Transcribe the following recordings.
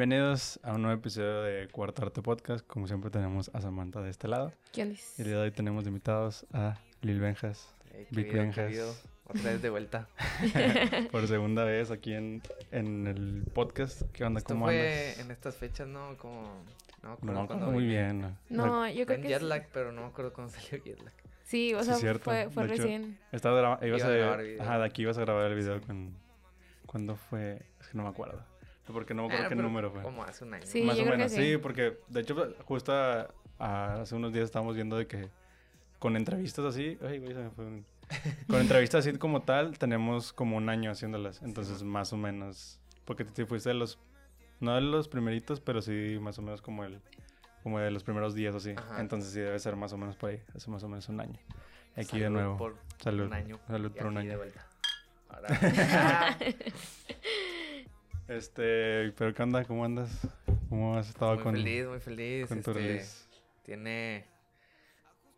Bienvenidos a un nuevo episodio de Cuarto Arte Podcast. Como siempre tenemos a Samantha de este lado. ¿Quién Y es? el día de hoy tenemos invitados a Lil Benjas Eh, qué Big video, Benjas. Otra vez de vuelta. por segunda vez aquí en, en el podcast. ¿Qué onda? Esto ¿Cómo fue andas? en estas fechas, ¿no? Como... No No, cuándo muy vine. bien. No, yo creo en que jet sí. pero no me acuerdo cuándo salió jet lag. Sí, o Sí, sea, cierto. fue, fue De hecho, recién. Estaba grabando, ibas Iba a, a grabar video. Ajá, de aquí ibas a grabar el video con... ¿Cuándo fue? Es que no me acuerdo. Porque no me acuerdo Ah, qué número fue. Como hace un año. Sí, Más yo o creo que menos, sí. sí, porque de hecho justo a- a- hace unos días estábamos viendo de que con entrevistas así, ay, güey, se me fue un- con entrevistas así como tal, tenemos como un año haciéndolas, entonces más o menos, porque te fuiste de los, no de los primeritos, pero sí más o menos como el, como de los primeros días o así, Ajá. entonces sí debe ser más o menos por ahí, hace más o menos un año. Aquí de Salud nuevo, Por salud, un año. salud y por un aquí de año. vuelta. Ahora. Este, pero ¿qué onda? ¿Cómo andas? ¿Cómo has estado muy con, feliz, muy feliz. con tu este, release? Tiene...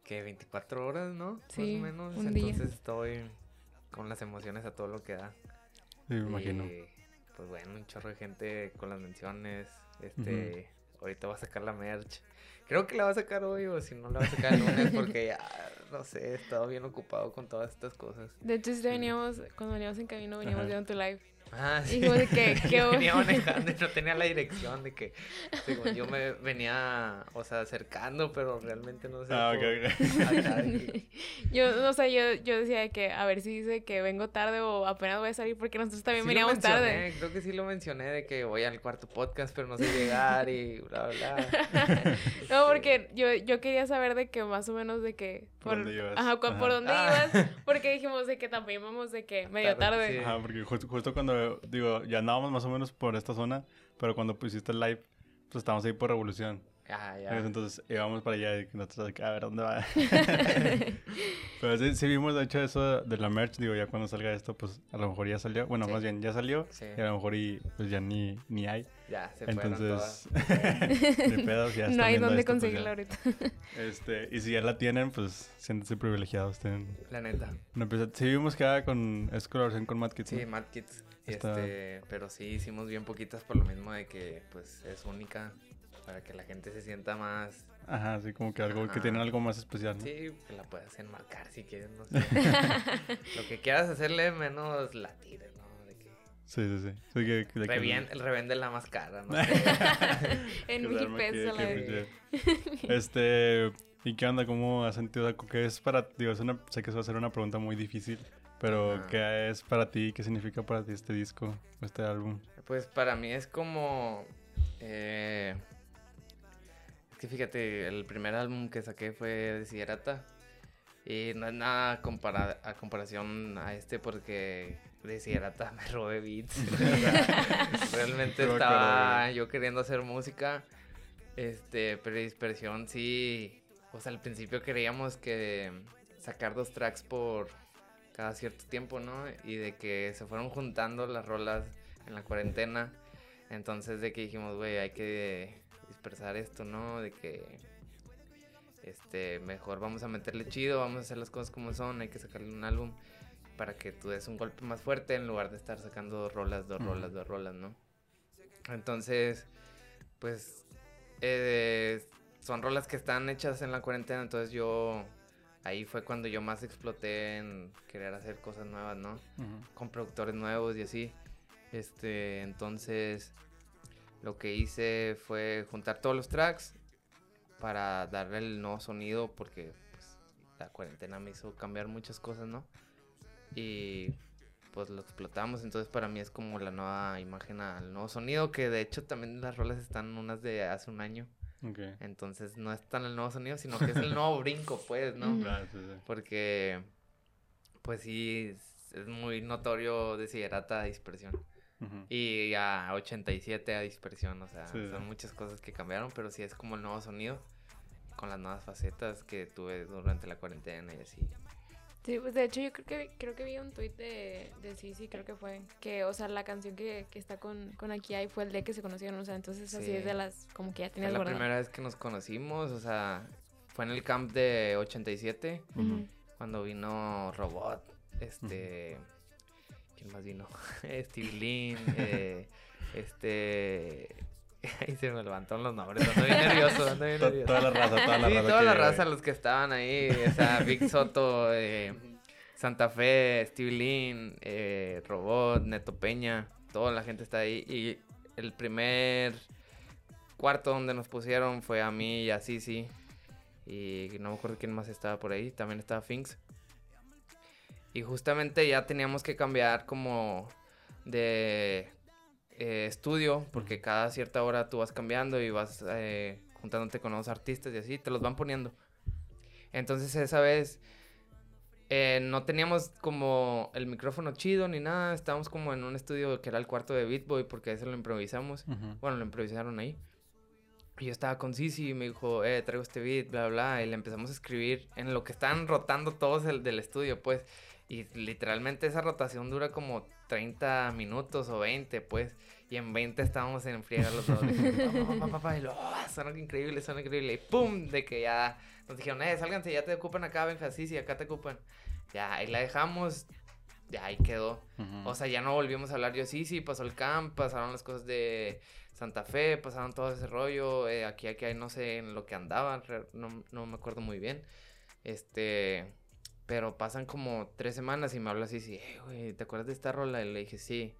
que 24 horas, ¿no? Sí, Más o menos. un día. Entonces estoy con las emociones a todo lo que da. Sí, me imagino. Y, pues bueno, un chorro de gente con las menciones. Este, ahorita va a sacar la merch. Creo que la va a sacar hoy o si no la va a sacar el lunes porque ya, no sé, he estado bien ocupado con todas estas cosas. De hecho, sí veníamos, cuando veníamos en camino, veníamos Ajá. viendo tu live. Ah, Y como de que, qué venía manejando y no tenía la dirección de que según yo me venía, o sea, acercando, pero realmente no sé. Ah, por- ok, ok. acá de que- Yo, o sea, yo, yo decía de que a ver si dice que vengo tarde o apenas voy a salir porque nosotros también Sí veníamos tarde. Creo que sí lo mencioné de que voy al cuarto podcast, pero no sé llegar y bla, bla. No, porque yo, yo quería saber de que más o menos de que... ¿Por dónde ibas? Ajá, cu- por Ajá. dónde Ah. ibas. Porque dijimos de que también vamos de que medio Tarde, tarde. sí. Ajá, porque justo, justo cuando, digo, ya andábamos más o menos por esta zona, pero cuando pusiste el live, pues estábamos ahí por Revolución. Ah, ya. Entonces íbamos para allá y nosotros a ver, ¿dónde va? pero sí, sí vimos, de hecho, eso de la merch, digo, ya cuando salga esto, pues a lo mejor ya salió. Bueno, Sí. más bien, ya salió Sí. y a lo mejor y, pues ya ni, ni hay. Ya, se Entonces, de pedos, ya no hay dónde pues, conseguirla ahorita. Este, y si ya la tienen, pues siéntense privilegiados. Tienen La neta. una pieza- Sí vimos que era con, es colaboración con Mad Kids, Sí, ¿no? Mad Kids. Está- Este, pero sí hicimos bien poquitas por lo mismo de que pues es única para que la gente se sienta más Ajá, sí, como que algo, que tienen algo más especial, ¿no? sí, que la puedas enmarcar si quieres, no sé. lo que quieras hacerle menos la tires, ¿no? De que Sí, sí, sí. Sí, que, que- de que- revien- el revende la más cara, no sé. en mil pesos la que- Este, ¿y qué onda? ¿Cómo has sentido? ¿Qué es para Digo, es una, sé que eso va a ser una pregunta muy difícil, pero Ajá. ¿qué es para ti? ¿Qué significa para ti este disco, este álbum? Pues para mí es como. eh, que fíjate, el primer álbum que saqué fue Desiderata. Y no es nada compara- a comparación a este porque Desiderata me robé beats. Realmente estaba yo queriendo hacer música. Este, pero Dispersión sí. O sea, al principio creíamos que sacar dos tracks por cada cierto tiempo, ¿no? Y de que se fueron juntando las rolas en la cuarentena. Entonces de que dijimos, güey, hay que dispersar esto, ¿no? De que este mejor vamos a meterle chido, vamos a hacer las cosas como son, hay que sacarle un álbum para que tú des un golpe más fuerte en lugar de estar sacando dos rolas, dos rolas, dos rolas, ¿no? Entonces, pues eh, son rolas que están hechas en la cuarentena, entonces yo ahí fue cuando yo más exploté en querer hacer cosas nuevas, ¿no? con productores nuevos y así. Este, entonces lo que hice fue juntar todos los tracks para darle el nuevo sonido porque pues, la cuarentena me hizo cambiar muchas cosas, ¿no? Y pues lo explotamos, entonces para mí es como la nueva imagen al nuevo sonido, que de hecho también las rolas están unas de hace un año, Ok. entonces no es tan el nuevo sonido, sino que es el nuevo brinco, pues, ¿no? Ujú. Ah, sí, sí. Porque, pues sí, es, muy notorio Desiderata a Y a 87 a dispersión, o sea, Sí, son muchas cosas que cambiaron, pero sí es como el nuevo sonido. Con las nuevas facetas que tuve durante la cuarentena y así. Sí, pues de hecho yo creo que creo que vi un tweet de, de Sisi, creo que fue, que, o sea, la canción que, que está con, con Aquí hay fue el de que se conocieron, o sea, entonces así Sí. es de las, como que ya Fue tenías la guardado. primera vez que nos conocimos, o sea, fue en el camp de 87, Ujú. cuando vino Robot, este... ¿Quién más vino? Stevie Lin, eh, este... y se me levantaron los nombres, ando bien nervioso, ando bien nervioso. Toda la raza, toda la sí, raza. toda que la raza, los que estaban ahí, o sea, Vic Soto, eh, Santa Fe, Steve Lin, eh, Robot, Neto Peña, toda la gente está ahí. Y el primer cuarto donde nos pusieron fue a mí y a Sisi. Y no me acuerdo quién más estaba por ahí, también estaba Finks. Y justamente ya teníamos que cambiar como de eh, estudio, porque cada cierta hora tú vas cambiando y vas eh, juntándote con nuevos artistas y así, te los van poniendo. Entonces esa vez eh, no teníamos como el micrófono chido ni nada, estábamos como en un estudio que era el cuarto de Beatboy, porque eso lo improvisamos. Bueno, lo improvisaron ahí. Y yo estaba con Sisi y me dijo, eh, traigo este beat, bla, bla. Y le empezamos a escribir en lo que estaban rotando todos el, del estudio, pues. Y literalmente esa rotación dura como 30 minutos o 20, pues. Y en 20 estábamos en friega los dos. de que, pa, pa, pa, pa, pa, y lo, "Oh, suena increíble, suena increíble. Y pum, de que ya nos dijeron, eh, sálganse, ya te ocupan acá, Benja, sí, sí, acá te ocupan. Ya, ahí la dejamos, ya ahí quedó. Ujú. O sea, ya no volvimos a hablar. Yo sí, sí, pasó el camp, pasaron las cosas de Santa Fe, pasaron todo ese rollo. eh, aquí, aquí, ahí no sé en lo que andaban, no, no me acuerdo muy bien. Este, pero pasan como tres semanas y me habla así, sí, "Eh, güey, ¿te acuerdas de esta rola? Y le dije, sí.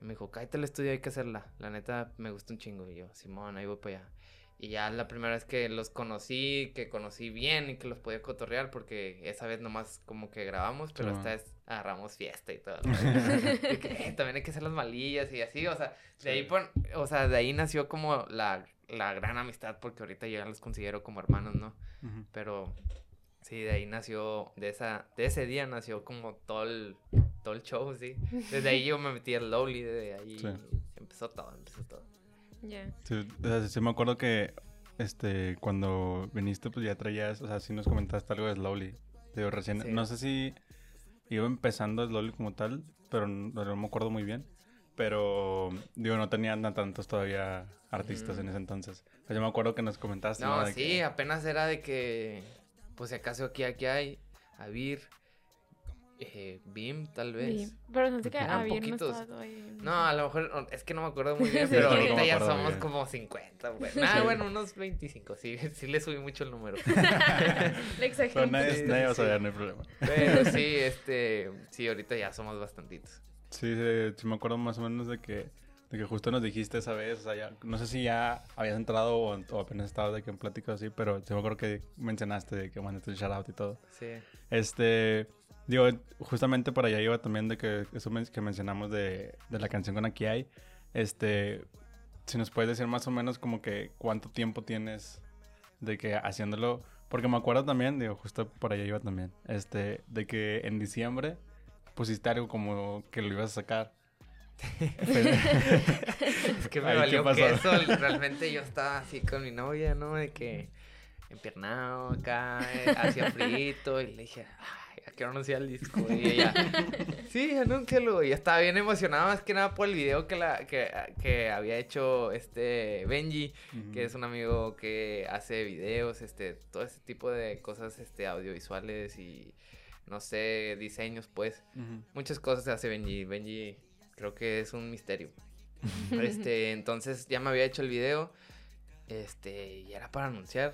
Y me dijo, cállate el estudio, hay que hacerla. La neta, me gusta un chingo. Y yo, Simón, ahí voy para allá. Y ya la primera vez que los conocí, que conocí bien y que los podía cotorrear, porque esa vez nomás como que grabamos, pero esta vez agarramos fiesta y todo. "Eh, también hay que hacer las malillas y así, o sea, de ahí, pon- o sea, de ahí nació como la, la gran amistad, porque ahorita yo ya los considero como hermanos, ¿no? Pero sí, de ahí nació, de esa, de ese día nació como todo el, todo el show, sí. Desde ahí yo me metí al Lowly, desde ahí Sí. empezó todo, empezó todo. Ya. Sí, o sea, sí me acuerdo que este cuando viniste pues ya traías, o sea, sí nos comentaste algo de Slowly. Digo, recién, Sí. no sé si iba empezando Slowly como tal, pero no, no me acuerdo muy bien. Pero, digo, no tenían tantos todavía artistas Ujú. en ese entonces. O sea, yo me acuerdo que nos comentaste, ¿no? Sí, que- apenas era de que, pues si acaso aquí, aquí hay, Avir, eh, Bim, tal vez. Pero no sé que Eran a bien no poquitos. estaba todavía. No, a lo mejor, no, es que no me acuerdo muy bien, Sí, pero yo ahorita me ya somos bien. como 50, güey. Nah, bueno, unos 25, sí, sí le subí mucho el número. Le exageré Pero nadie, nadie va a saber, no hay problema. Pero sí, este, sí, ahorita ya somos bastantitos. Sí, sí, sí me acuerdo más o menos de que, de que justo nos dijiste esa vez, o sea, ya- no sé si ya habías entrado o, o apenas estabas de que en plática así, pero sí me acuerdo que mencionaste de que mandaste el shout out y todo. Sí. Este, digo, justamente para allá iba también de que eso que mencionamos de, de la canción con Aquí hay, este, si nos puedes decir más o menos como que cuánto tiempo tienes de que haciéndolo, porque me acuerdo también, digo, justo por allá iba también, este, de que en diciembre pusiste algo como que lo ibas a sacar. Es que me Ay, ¿qué valió queso. Realmente yo estaba así con mi novia, ¿no? De que empiernado acá, eh, hacía frito. Y le dije, ay, ¿a qué anunciar el disco? Y ella, sí, anúncialo. Y estaba bien emocionada, más que nada por el video que, la, que, que había hecho este Benji, que es un amigo que hace videos, este, todo ese tipo de cosas este, audiovisuales y, no sé, diseños, pues muchas cosas se hace Benji. Benji creo que es un misterio. Este, entonces ya me había hecho el video. Este, y era para anunciar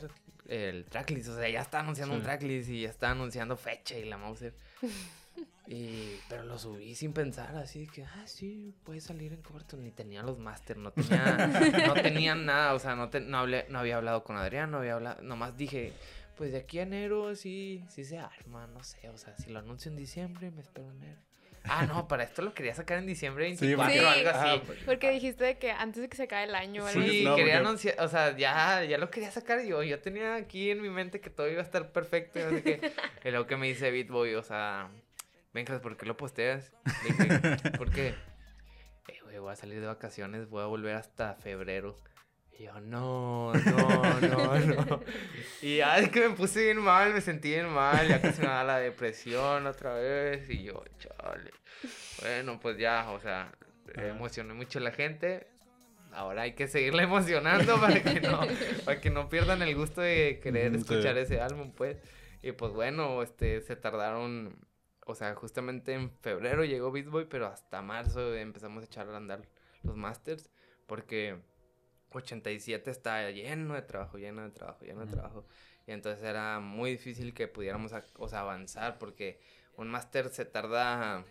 el tracklist. O sea, ya estaba anunciando un tracklist y ya estaba anunciando fecha y la Mauser. Y, pero lo subí sin pensar, así que, ah, sí, puede salir en corto. Ni tenía los máster, no tenía, no tenía nada, o sea, no, te- no, hablé, no había hablado con Adrián, no había hablado, nomás dije, pues de aquí a enero sí, sí se arma, no sé, o sea, si lo anuncio en diciembre, me espero enero. Ah, no, para esto lo quería sacar en diciembre 24 Sí, o porque- algo así. Ah, pues, Porque dijiste de que antes de que se acabe el año o algo Sí, así. no, quería porque- anunciar, o sea, ya, ya lo quería sacar yo. Yo tenía aquí en mi mente que todo iba a estar perfecto. y sé qué. Y luego que me dice Bitboy, o sea, Benjas, ¿por qué lo posteas? Dije, ¿por qué? Eh, güey, voy a salir de vacaciones, voy a volver hasta febrero. Y yo, no, no, no, no. Y ya es que me puse bien mal, me sentí bien mal, ya casi me da la depresión otra vez. Y yo, chale. Bueno, pues ya, o sea, emocioné mucho a la gente. Ahora hay que seguirla emocionando para que no, para que no pierdan el gusto de querer escuchar ese álbum, pues. Y pues bueno, este, se tardaron, o sea, justamente en febrero llegó Beat Boy, pero hasta marzo empezamos a echar a andar los masters, porque 87 está lleno de trabajo, lleno de trabajo, lleno de trabajo. Y entonces era muy difícil que pudiéramos o sea, avanzar porque un máster se tarda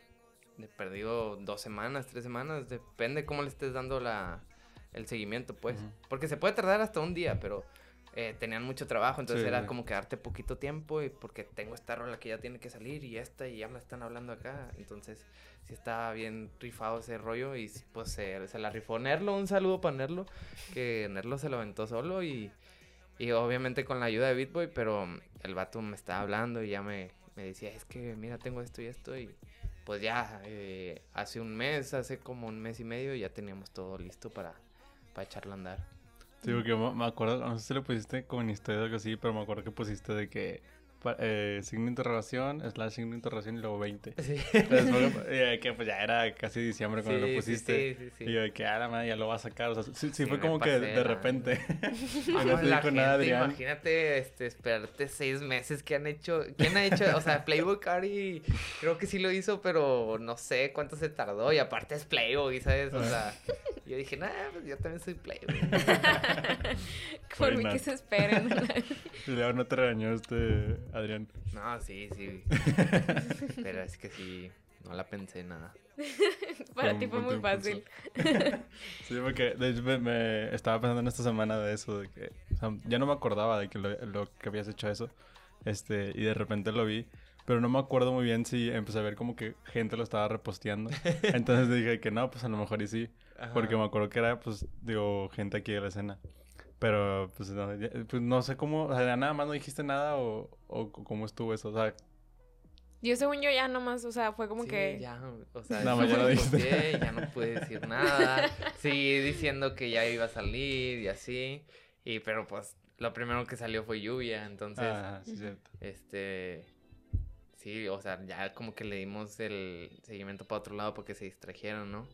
de perdido dos semanas, tres semanas, depende cómo le estés dando la, el seguimiento, pues. Porque se puede tardar hasta un día, pero eh, tenían mucho trabajo, entonces era como quedarte poquito tiempo y porque tengo esta rola que ya tiene que salir y esta y ya me están hablando acá, entonces sí estaba bien rifado ese rollo y pues se, se la rifó Nerlo, un saludo para Nerlo, que Nerlo se lo aventó solo y, y obviamente con la ayuda de Bitboy, pero el vato me estaba hablando y ya me, me decía, es que mira, tengo esto y esto y pues ya eh, hace un mes, hace como un mes y medio ya teníamos todo listo para, para echarlo a andar. Sí, porque me acuerdo, no sé si lo pusiste como en historia o algo así, pero me acuerdo que pusiste de que eh, signo de interrogación, slash signo de interrogación y luego 20. Sí. Entonces, eh, que pues ya era casi diciembre cuando lo pusiste. Sí, sí, sí, Y yo de que, ah, la madre, ya lo va a sacar. O sea, sí, fue como que de repente. no, no te dijo nada, Adrián. Imagínate este, esperarte seis meses que han hecho. ¿Quién ha hecho? O sea, Playboy Cari creo que sí lo hizo, pero no sé cuánto se tardó. Y aparte es Playboy, ¿sabes? O sea, yo dije, nah, pues yo también soy Playboy. Por mí que se esperen. y luego no te regañó este Adrián. No, sí, sí. Pero es que sí, no la pensé nada. Para ti fue muy fácil. sí, porque de hecho me, estaba pensando en esta semana de eso, de que ya no me acordaba de que lo, que habías hecho eso, este, y de repente lo vi, pero no me acuerdo muy bien si empecé a ver como que gente lo estaba reposteando. Entonces dije que no, pues a lo mejor y sí, porque me acuerdo que era, pues, digo, gente aquí de la escena. Pero, pues no, pues, no sé cómo, o sea, nada más no dijiste nada o, o cómo estuvo eso, o sea... Yo según yo ya nomás, o sea, fue como que... ya, o sea, no, ya, no ya no pude decir nada. Seguí diciendo que ya iba a salir y así. Y, pero pues, lo primero que salió fue lluvia, entonces... Ah, sí, cierto. Este... Sí, o sea, ya como que le dimos el seguimiento para otro lado porque se distrajeron, ¿no?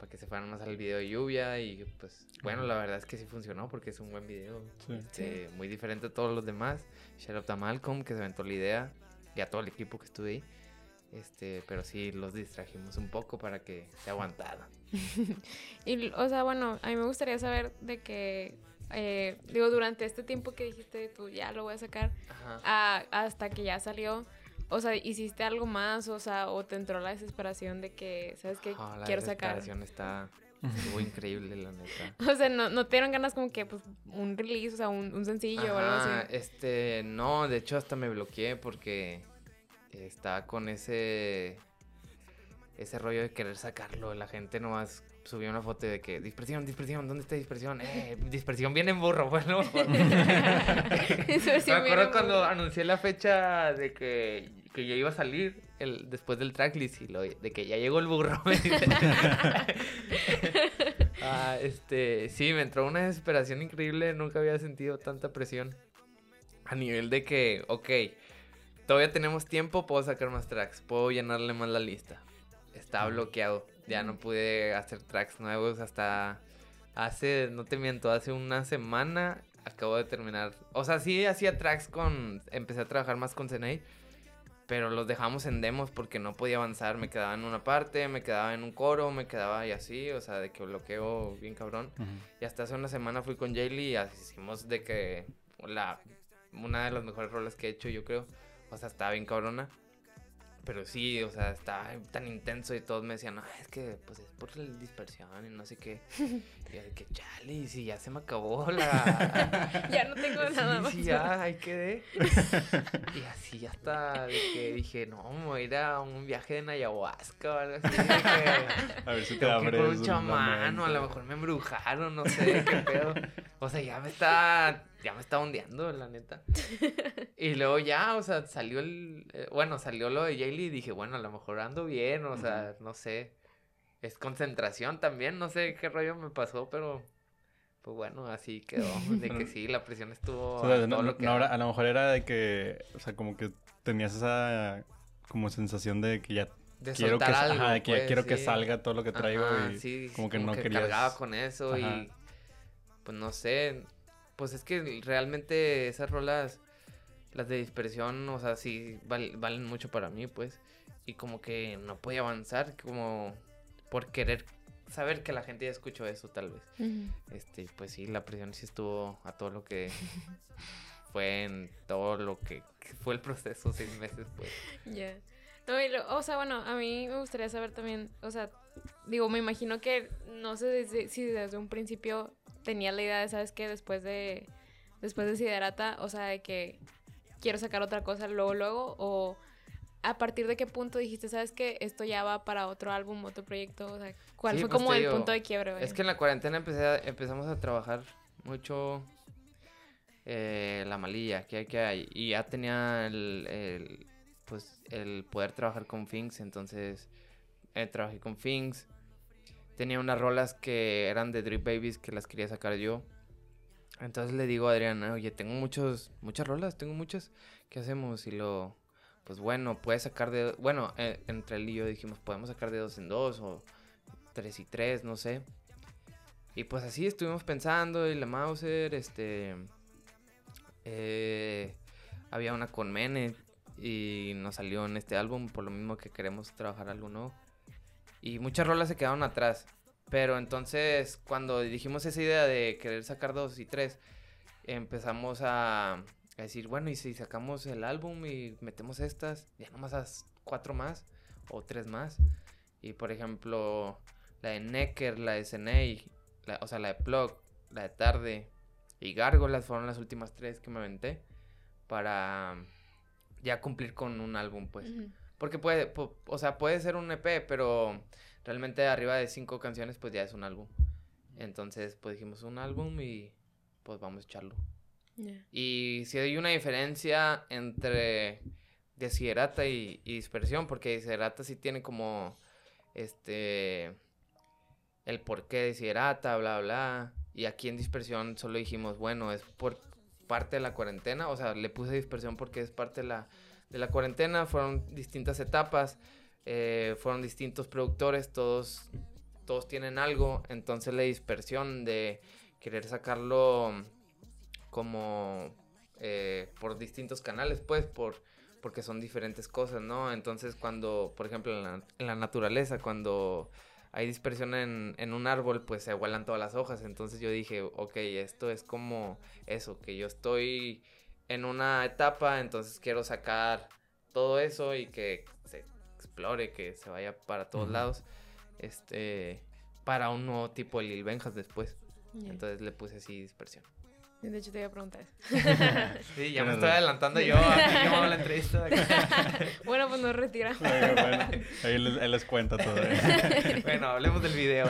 Para que se fueran más al video de lluvia y pues bueno, la verdad es que sí funcionó porque es un buen video, este, muy diferente a todos los demás. Shout out a Malcolm que se aventó la idea y a todo el equipo que estuve ahí. Este, pero sí los distrajimos un poco para que se aguantaran. y, o sea, bueno, a mí me gustaría saber de que, eh, digo, durante este tiempo que dijiste tú ya lo voy a sacar, hasta que ya salió, o sea, ¿hiciste algo más? O sea, ¿o te entró la desesperación de que, ¿sabes qué? Quiero sacar. La desesperación está... Estuvo increíble, la neta. O sea, ¿no, no te dieron ganas como que, pues, un release, o sea, un, sencillo o algo así? este, no, de hecho hasta me bloqueé porque estaba con ese, ese rollo de querer sacarlo. La gente nomás subió una foto de que, dispersión, dispersión, ¿dónde está dispersión? Eh, dispersión viene en burro, bueno. me acuerdo cuando anuncié la fecha de que que yo iba a salir el, después del tracklist y lo, de que ya llegó el burro. ah, este, sí, me entró una desesperación increíble, nunca había sentido tanta presión. A nivel de que, ok, todavía tenemos tiempo, puedo sacar más tracks, puedo llenarle más la lista. Está bloqueado, ya no pude hacer tracks nuevos hasta hace, no te miento, hace una semana acabo de terminar. O sea, sí hacía tracks con, empecé a trabajar más con Zenay pero los dejamos en demos porque no podía avanzar, me quedaba en una parte, me quedaba en un coro, me quedaba y así, o sea, de que bloqueo bien cabrón. Y hasta hace una semana fui con Jaylee y hicimos de que la, una de las mejores rolas que he hecho, yo creo, o sea, estaba bien cabrona. Pero sí, o sea, estaba tan intenso y todos me decían, no, es que pues es por la dispersión y no sé qué. Y yo de que, chale, si ya se me acabó la... ya no tengo nada más. Sí, ya, ahí quedé. y así ya está, de que dije, no, me voy a ir a un viaje de ayahuasca o algo así. a ver si te abre con un chamán o a lo mejor me embrujaron, no sé, qué pedo. O sea, ya me está ya me estaba ondeando, la neta. y luego ya, o sea, salió el. Eh, bueno, salió lo de Jaylee y dije, bueno, a lo mejor ando bien, o sea, no sé. Es concentración también, no sé qué rollo me pasó, pero. Pues bueno, así quedó. De que sí, la presión estuvo. a, lo que a lo mejor era de que. O sea, como que tenías esa. Como sensación de que ya de quiero que, algo, ajá, que ya pues, quiero que salga todo lo que traigo y sí, como que no que querías cargaba con eso y pues no sé pues es que realmente esas rolas, las de dispersión, o sea, sí valen mucho para mí, pues. Y como que no podía avanzar, como por querer saber que la gente ya escuchó eso tal vez. Este, pues sí, la presión sí estuvo a todo lo que fue en todo lo que fue el proceso seis meses, pues. Ya. No, o sea, bueno, a mí me gustaría saber también, o sea, digo, me imagino que no sé si desde un principio tenía la idea de, ¿sabes qué? Después de, después de Siderata, o sea, de que quiero sacar otra cosa luego, luego, o a partir de qué punto dijiste, ¿sabes qué? Esto ya va para otro álbum, otro proyecto, o sea, ¿cuál fue pues como el punto de quiebre? Es que en la cuarentena empecé empezamos a trabajar mucho eh, la malilla que hay que hay, y ya tenía el pues el poder trabajar con Finks, entonces eh, trabajé con Finks. Tenía unas rolas que eran de Drip Babies que las quería sacar yo. Entonces le digo a Adrián, oye, tengo muchos, muchas rolas, tengo muchas, ¿qué hacemos? Y lo, pues bueno, puedes sacar de, bueno, eh, entre él y yo dijimos, podemos sacar de dos en dos o tres y tres, no sé. Y pues así estuvimos pensando y la Mauser, este, eh, había una con Mene y nos salió en este álbum por lo mismo que queremos trabajar algo nuevo. Y muchas rolas se quedaron atrás. Pero entonces cuando dijimos esa idea de querer sacar dos y tres, empezamos a, decir, bueno, y si sacamos el álbum y metemos estas, ya nomás a cuatro más o tres más. Y por ejemplo, la de Necker, la de Senei, o sea, la de Plug, la de Tarde y Gárgolas fueron las últimas tres que me aventé para ya cumplir con un álbum, pues. Porque puede, o sea, puede ser un EP, pero realmente arriba de cinco canciones, pues ya es un álbum. Entonces, pues dijimos un álbum y pues vamos a echarlo. Y si hay una diferencia entre Desiderata y, y Dispersión, porque Desiderata sí tiene como, este, el por qué Desiderata, bla, bla. Y aquí en Dispersión solo dijimos, bueno, es por parte de la cuarentena, o sea, le puse dispersión porque es parte de la, de la cuarentena, fueron distintas etapas, eh, fueron distintos productores, todos, todos tienen algo, entonces la dispersión de querer sacarlo como eh, por distintos canales, pues, por, porque son diferentes cosas, ¿no? Entonces cuando, por ejemplo, en la, en la naturaleza, cuando hay dispersión en, en, un árbol, pues se vuelan todas las hojas. Entonces yo dije, ok, esto es como eso, que yo estoy en una etapa, entonces quiero sacar todo eso y que se explore, que se vaya para todos lados, este, para un nuevo tipo de Lil Benjas después. Entonces le puse así dispersión. De hecho, te iba a preguntar eso. sí, ya me estoy adelantando yo. A yo la entrevista. bueno, pues nos retiramos. Bueno, ahí les, les cuenta todo. bueno, hablemos del video.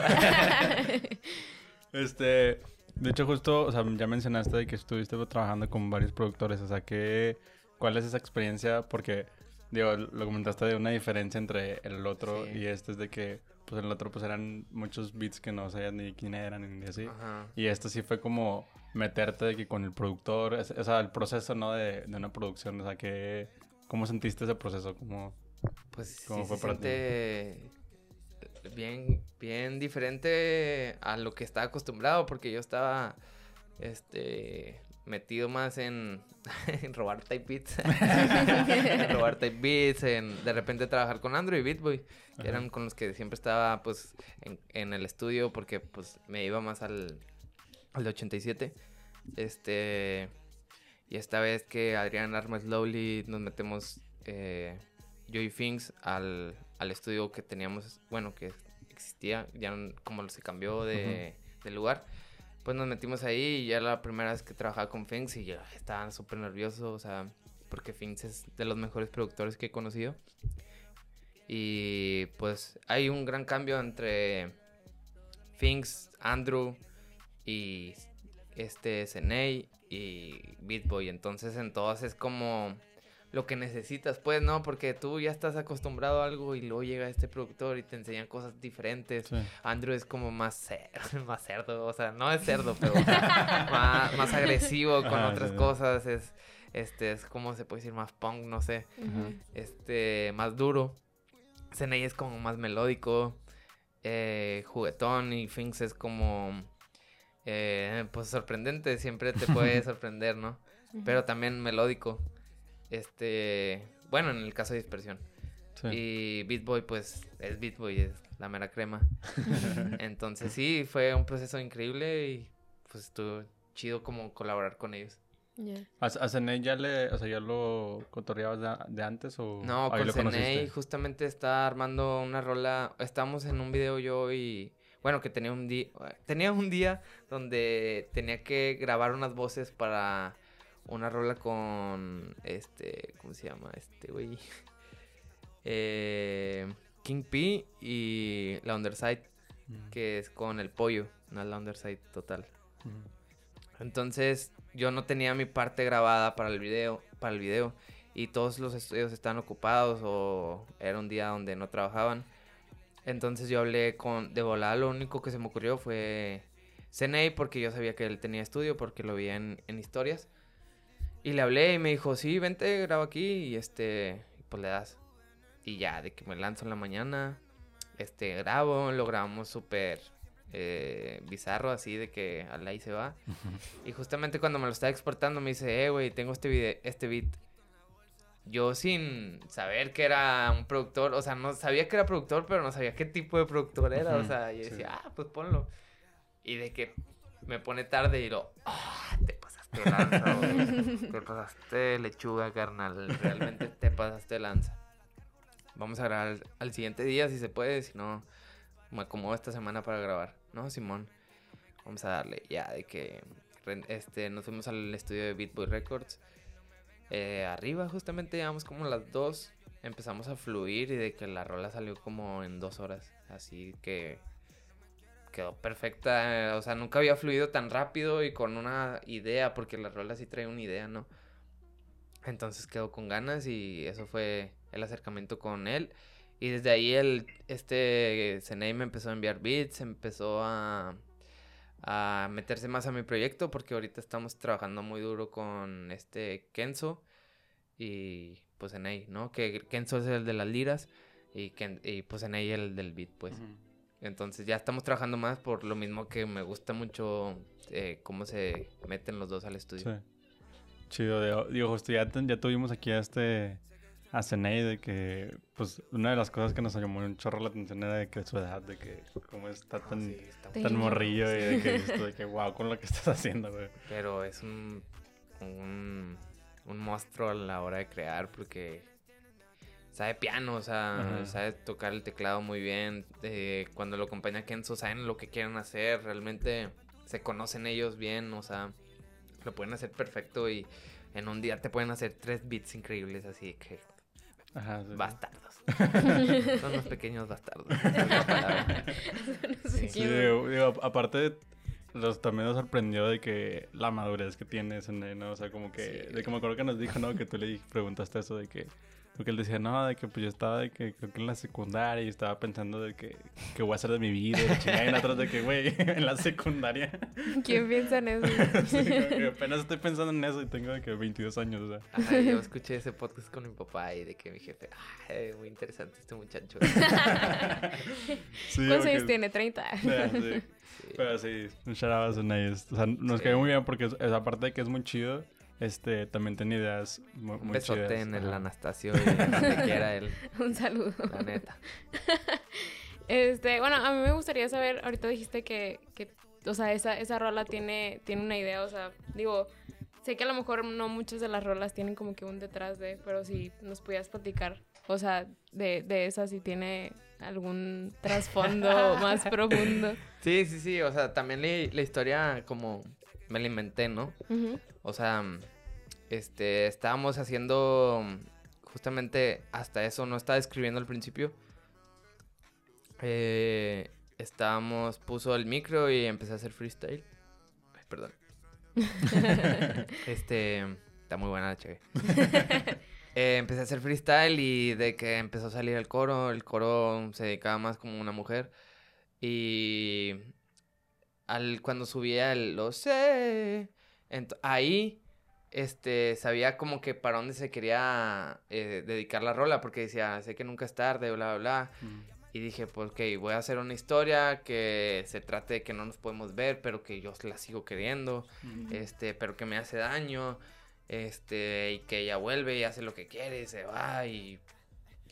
este, de hecho, justo, o sea, ya mencionaste de que estuviste trabajando con varios productores. O sea, ¿qué, ¿cuál es esa experiencia? Porque, digo, lo comentaste de una diferencia entre el otro y este es de que pues en el otro pues eran muchos beats que no sabían ni quién eran ni así. Y esto sí fue como meterte de que con el productor, o sea, el proceso, ¿no? De, de una producción, o sea, que, ¿cómo sentiste ese proceso? ¿Cómo, pues cómo fue para ti? Bien, bien diferente a lo que estaba acostumbrado, porque yo estaba, este, metido más en, en robar type beats, en robar type beats, en de repente trabajar con Andrew y Beatboy, eran con los que siempre estaba, pues, en, en el estudio, porque, pues, me iba más al al de 87. Este. Y esta vez que Adrián arma Slowly nos metemos eh, yo y Finks al, al, estudio que teníamos, bueno, que existía, ya como se cambió de, lugar. Pues nos metimos ahí y ya la primera vez que trabajaba con Finks y ya estaba súper nervioso, o sea, porque Finks es de los mejores productores que he conocido. Y pues hay un gran cambio entre Finks, Andrew, y este Zenei y Beatboy. Entonces en todas es como lo que necesitas, pues, ¿no? Porque tú ya estás acostumbrado a algo y luego llega este productor y te enseñan cosas diferentes. Andrew es como más, cerdo, más cerdo, o sea, no es cerdo, pero más, agresivo con otras cosas. Es, este, es como se puede decir, más punk, no sé. Este, más duro. Zenei es como más melódico, eh, juguetón y Finks es como eh, pues sorprendente, siempre te puede sorprender, ¿no? Pero también melódico. Este, bueno, en el caso de dispersión. Y Beat Boy, pues, es Beat Boy, es la mera crema. Entonces, sí, fue un proceso increíble y pues estuvo chido como colaborar con ellos. ¿A, a ya le, o sea, ya lo cotorreabas de, antes o No, con Ceney justamente está armando una rola, estábamos en un video yo y bueno, que tenía un día tenía un día donde tenía que grabar unas voces para una rola con este, ¿cómo se llama? Este güey. Eh, King P y la Underside, mm. que es con el pollo, no la Underside total. Entonces, yo no tenía mi parte grabada para el video, para el video y todos los estudios estaban ocupados o era un día donde no trabajaban. Entonces yo hablé con de volada, lo único que se me ocurrió fue CNA porque yo sabía que él tenía estudio porque lo vi en, en historias. Y le hablé y me dijo, sí, vente, grabo aquí y este, pues le das. Y ya, de que me lanzo en la mañana, este, grabo, lo grabamos súper eh, bizarro, así de que al ahí se va. y justamente cuando me lo estaba exportando me dice, eh, güey, tengo este, video, este beat. Yo sin saber que era un productor, o sea, no sabía que era productor, pero no sabía qué tipo de productor era. O sea, yo decía, ah, pues ponlo. Y de que me pone tarde y lo, ah, te pasaste lanza, te pasaste lechuga, carnal. Realmente te pasaste lanza. Vamos a grabar al siguiente día si se puede, si no, me acomodo esta semana para grabar. ¿no, Simón? Vamos a darle ya de que este, nos fuimos al estudio de Beatboy Records. Eh, arriba justamente llevamos como las dos. Empezamos a fluir y de que la rola salió como en dos horas. Así que quedó perfecta. O sea, nunca había fluido tan rápido y con una idea, porque la rola sí trae una idea, ¿no? Entonces quedó con ganas y eso fue el acercamiento con él. Y desde ahí el, este Ceney me empezó a enviar beats, empezó a, a meterse más a mi proyecto porque ahorita estamos trabajando muy duro con este Kenzo y pues Ceney, ¿no? Que Kenzo es el de las liras y, Ken, y pues el del beat, pues. Entonces ya estamos trabajando más por lo mismo que me gusta mucho eh, cómo se meten los dos al estudio. Sí. Chido, digo, justo ya, ya tuvimos aquí a este a Zenay de que, pues, una de las cosas que nos llamó un chorro la atención era de que su edad, de que cómo está ah, tan, tan morrillo y de que, esto, de que wow con lo que estás haciendo, güey. Pero es un, un, un monstruo a la hora de crear porque sabe piano, o sea, sabe tocar el teclado muy bien. Eh, cuando lo acompaña Kenzo, saben lo que quieren hacer, realmente se conocen ellos bien, o sea, lo pueden hacer perfecto y en un día te pueden hacer tres beats increíbles, así que Ajá, Bastardos. Son los pequeños bastardos. sí, digo, aparte, los, también nos sorprendió de que la madurez que tienes, ¿no? O sea, como que, de que me acuerdo que nos dijo, ¿no? Que tú le preguntaste eso de que porque él decía, no, de que pues yo estaba de que creo que en la secundaria y estaba pensando de que, que voy a hacer de mi vida. Y en atrás de que, güey, en la secundaria. ¿Quién piensa en eso? sí, que apenas estoy pensando en eso y tengo de que 22 años, o sea. Ajá, yo escuché ese podcast con mi papá y de que mi jefe, ay, muy interesante este muchacho. sí, ¿Cuántos años tiene? ¿30? sí. Pero sí, un shout out a ellos. O sea, nos quedó muy bien porque esa parte de que es muy chido este, también tenía ideas muy, Un besote en el Anastasio y donde quiera él. Un saludo. La neta. este, bueno, a mí me gustaría saber, ahorita dijiste que, que o sea, esa, esa rola tiene, tiene una idea, o sea, digo, sé que a lo mejor no muchas de las rolas tienen como que un detrás de, pero si nos pudieras platicar, o sea, de, de esa si tiene algún trasfondo más profundo. Sí, sí, sí, o sea, también la historia como me la inventé, ¿no? O sea, este, estábamos haciendo justamente hasta eso, no estaba escribiendo al principio. Eh, estábamos, puso el micro y empecé a hacer freestyle. Ay, perdón. este, está muy buena la chévere. Eh, empecé a hacer freestyle y de que empezó a salir el coro, el coro se dedicaba más como una mujer. Y al, cuando subía el lo sé, ahí este, sabía como que para dónde se quería eh, dedicar la rola, porque decía, sé que nunca es tarde, bla, bla, bla. Mm. Y dije, pues, ok, voy a hacer una historia que se trate de que no nos podemos ver, pero que yo la sigo queriendo, este, pero que me hace daño, este, y que ella vuelve y hace lo que quiere y se va y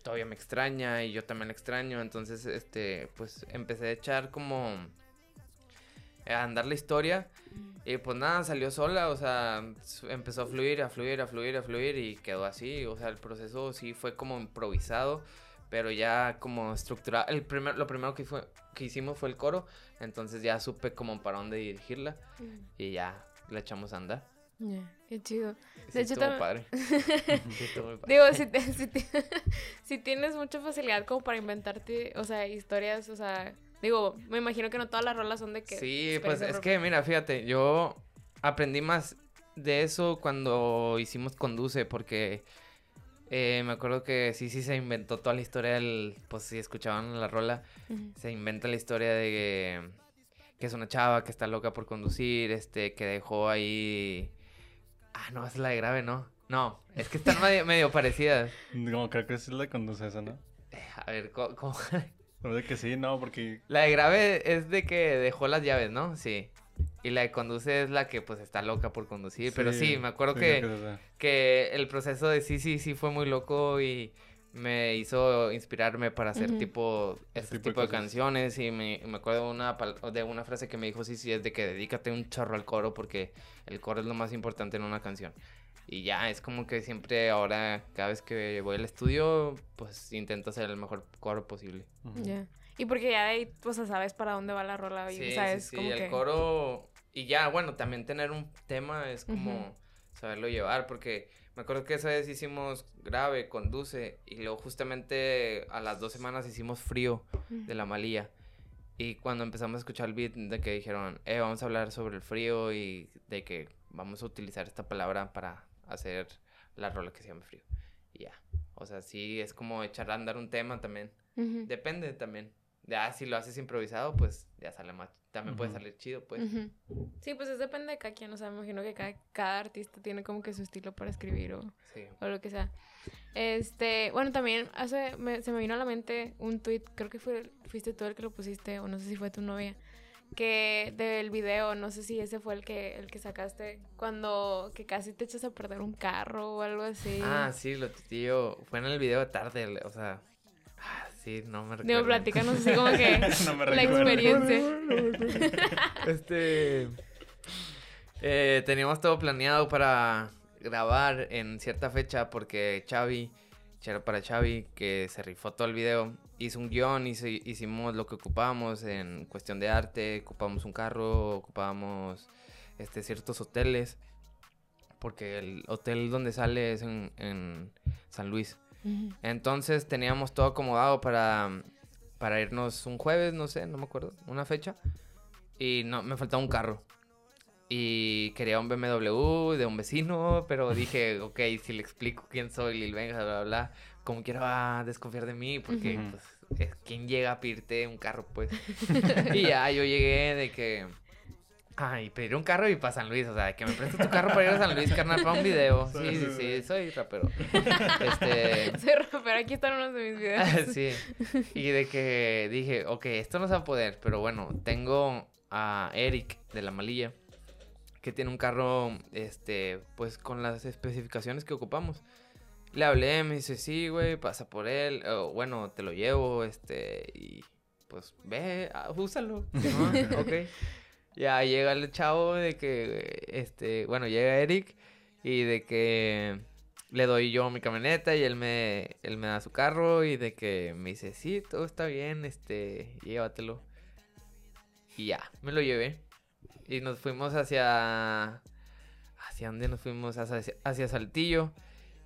todavía me extraña y yo también la extraño. Entonces, este, pues empecé a echar como a andar la historia. Y pues nada, salió sola, o sea, empezó a fluir, a fluir, a fluir, a fluir y quedó así. O sea, el proceso sí fue como improvisado, pero ya como estructurado. El primer, lo primero que, fue, que hicimos fue el coro, entonces ya supe como para dónde dirigirla y ya la echamos a andar. qué chido. de hecho, también... padre. Digo, si, si, si, tienes mucha facilidad como para inventarte, o sea, historias, o sea, Digo, me imagino que no todas las rolas son de que... Sí, pues es que, mira, fíjate, yo aprendí más de eso cuando hicimos Conduce, porque eh, me acuerdo que sí, sí se inventó toda la historia del... Pues si escuchaban la rola, se inventa la historia de que, es una chava que está loca por conducir, este, que dejó ahí... Ah, no, es la de grave, ¿no? No, es que están medio, parecidas. No, creo que es la de Conduce esa, ¿no? Eh, a ver, ¿cómo? No, de que sí, no, porque... La de grave es de que dejó las llaves, ¿no? Sí. Y la de conduce es la que pues está loca por conducir. pero sí, me acuerdo que, que, el proceso de sí, sí, sí fue muy loco y me hizo inspirarme para hacer tipo este tipo, de, canciones y me, me acuerdo de una, de una frase que me dijo sí, sí, es de que dedícate un chorro al coro porque el coro es lo más importante en una canción. Y ya, es como que siempre ahora, cada vez que voy al estudio, pues intento hacer el mejor coro posible. Ya. Y porque ya de ahí, pues sabes para dónde va la rola. Y, sabes, sí, sí. el coro. Y ya, bueno, también tener un tema es como saberlo llevar, porque me acuerdo que esa vez hicimos grave, conduce, y luego justamente a las dos semanas hicimos frío de la malilla. Y cuando empezamos a escuchar el beat de que dijeron, eh, vamos a hablar sobre el frío y de que vamos a utilizar esta palabra para hacer la rola que se llama frío. Y ya. O sea, sí, es como echar a andar un tema también. Depende también. Ya, si lo haces improvisado, pues ya sale más. También puede salir chido, pues. Sí, pues es depende de cada quien. O sea, me imagino que cada, cada artista tiene como que su estilo para escribir o, o lo que sea. Este, bueno, también hace, se me vino a la mente un tweet, creo que fue, fuiste tú el que lo pusiste, o no sé si fue tu novia, que del video, no sé si ese fue el que el que sacaste cuando que casi te echas a perder un carro o algo así. Ah, sí, lo tío, fue en el video de tarde, o sea, ah, sí, no me recuerdo. Digo, platícanos así como que la experiencia. este eh, teníamos todo planeado para grabar en cierta fecha porque Xavi, para Xavi que se rifó todo el video hice un guion, hice, hicimos lo que ocupábamos en cuestión de arte, ocupábamos un carro, ocupábamos este, ciertos hoteles, porque el hotel donde sale es en, San Luis. Entonces teníamos todo acomodado para, para irnos un jueves, no sé, no me acuerdo, una fecha. Y no, me faltaba un carro. Y quería un BMW de un vecino, pero dije, ok, si le explico quién soy, Lil Benja, bla, bla, bla, como quiera va a desconfiar de mí, porque, pues, ¿quién llega a pedirte un carro, pues? y ya, yo llegué de que... Ay, pedir un carro y para San Luis, o sea, que me prestes tu carro para ir a San Luis, carnal, para un video. Sí, sí, sí, soy rapero. Este... Soy rapero, aquí están unos de mis videos. sí, y de que dije, ok, esto no se va a poder, pero bueno, tengo a Eric de La Malilla, que tiene un carro, este, pues con las especificaciones que ocupamos. Le hablé, me dice, sí, güey, pasa por él. Bueno, te lo llevo, este, y pues ve, ah, úsalo. ok. Ya llega el chavo de que, este, bueno, llega Eric y de que le doy yo mi camioneta y él me, él me da su carro y de que me dice, sí, todo está bien, este, llévatelo. Y ya, me lo llevé. Y nos fuimos hacia... ¿Hacia dónde nos fuimos? Hacia, hacia Saltillo.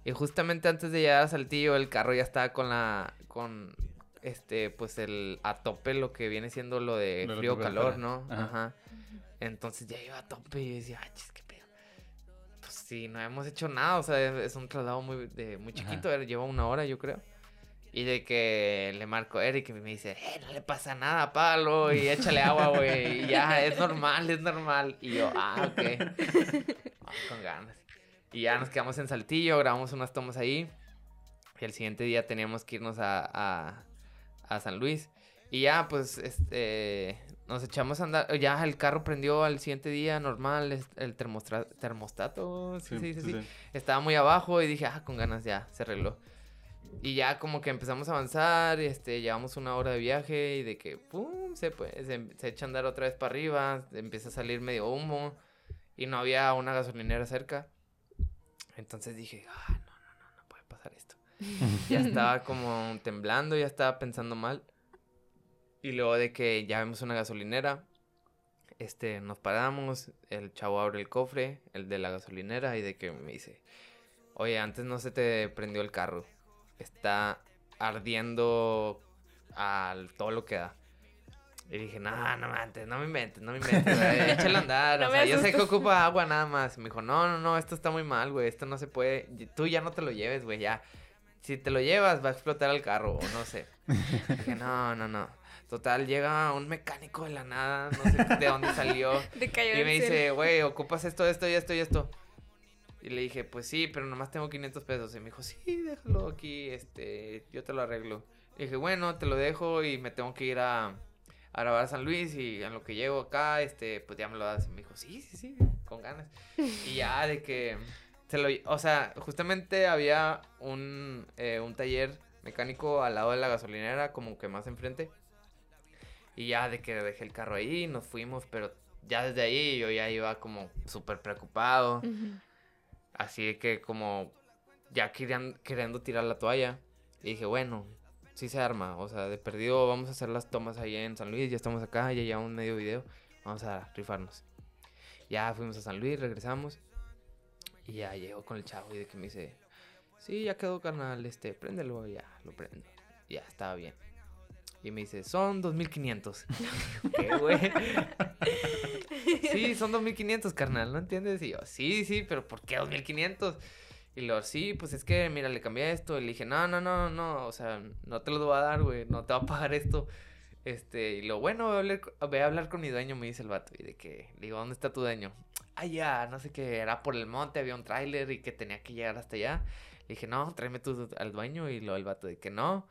Y justamente antes de llegar a Saltillo, el carro ya estaba con la. con este, pues el a tope lo que viene siendo lo de frío calor, ¿no? Ajá. Entonces ya iba a tope y decía, ay, qué pedo. Pues sí, no hemos hecho nada, o sea, es un traslado muy, de, muy chiquito, lleva una hora, yo creo. Y de que le marco a Eric y me dice, eh, no le pasa nada, palo, y échale agua, güey. Y ya, es normal, es normal. Y yo, ah, ok. con ganas. Y ya nos quedamos en Saltillo, grabamos unas tomas ahí. Y el siguiente día teníamos que irnos a, a, San Luis. Y ya, pues, este, nos echamos a andar. Ya el carro prendió al siguiente día, normal. El termostato, sí, sí, sí, Estaba muy abajo y dije, ah, con ganas ya, se arregló. Y ya como que empezamos a avanzar, este, llevamos una hora de viaje y de que, pum, se, pues, se, echa a andar otra vez para arriba, empieza a salir medio humo y no había una gasolinera cerca. Entonces dije, ah, no, no, no, no puede pasar esto. ya estaba como temblando, ya estaba pensando mal. Y luego de que ya vemos una gasolinera, este, nos paramos, el chavo abre el cofre, el de la gasolinera, y de que me dice, oye, antes no se te prendió el carro, está ardiendo al todo lo que da. Y dije, no, no antes, no me inventes, no me inventes, échale a andar, o sea, yo sé que ocupa agua nada más. Me dijo, no, no, no, esto está muy mal, güey, esto no se puede, tú ya no te lo lleves, güey, ya. Si te lo llevas, va a explotar el carro, o no sé. dije, no, no, no. Total, llega un mecánico de la nada, no sé de dónde salió. y me dice, güey, ocupas esto, esto y esto y esto. Y le dije, pues sí, pero nomás tengo 500 pesos. Y me dijo, sí, déjalo aquí, este, yo te lo arreglo. Le dije, bueno, te lo dejo y me tengo que ir a, a grabar a San Luis y en lo que llego acá, este, pues ya me lo das. Y me dijo, sí, sí, sí, con ganas. y ya de que, se lo, o sea, justamente había un, eh, un taller mecánico al lado de la gasolinera, como que más enfrente. Y ya de que dejé el carro ahí, nos fuimos, pero ya desde ahí yo ya iba como súper preocupado. Así que como ya querían, queriendo tirar la toalla. Y dije, bueno, sí se arma. O sea, de perdido vamos a hacer las tomas ahí en San Luis. Ya estamos acá, ya llevamos medio video. Vamos a rifarnos. Ya fuimos a San Luis, regresamos. Y ya llego con el chavo y de que me dice, sí, ya quedó carnal, este, préndelo, ya, lo prendo. Ya, estaba bien. Y me dice, son 2500. ¿Qué, güey? Sí, son 2500, carnal, ¿no entiendes? Y yo, sí, sí, pero ¿por qué 2500? Y luego, sí, pues es que, mira, le cambié esto. Y le dije, no, no, no, no, o sea, no te lo voy a dar, güey, no te va a pagar esto. Este, y lo bueno, voy a, hablar, voy a hablar con mi dueño, me dice el vato. Y de que, le digo, ¿dónde está tu dueño? Ah, ya, no sé qué, era por el monte, había un tráiler y que tenía que llegar hasta allá. Le dije, no, tráeme tú al dueño. Y luego el vato de que no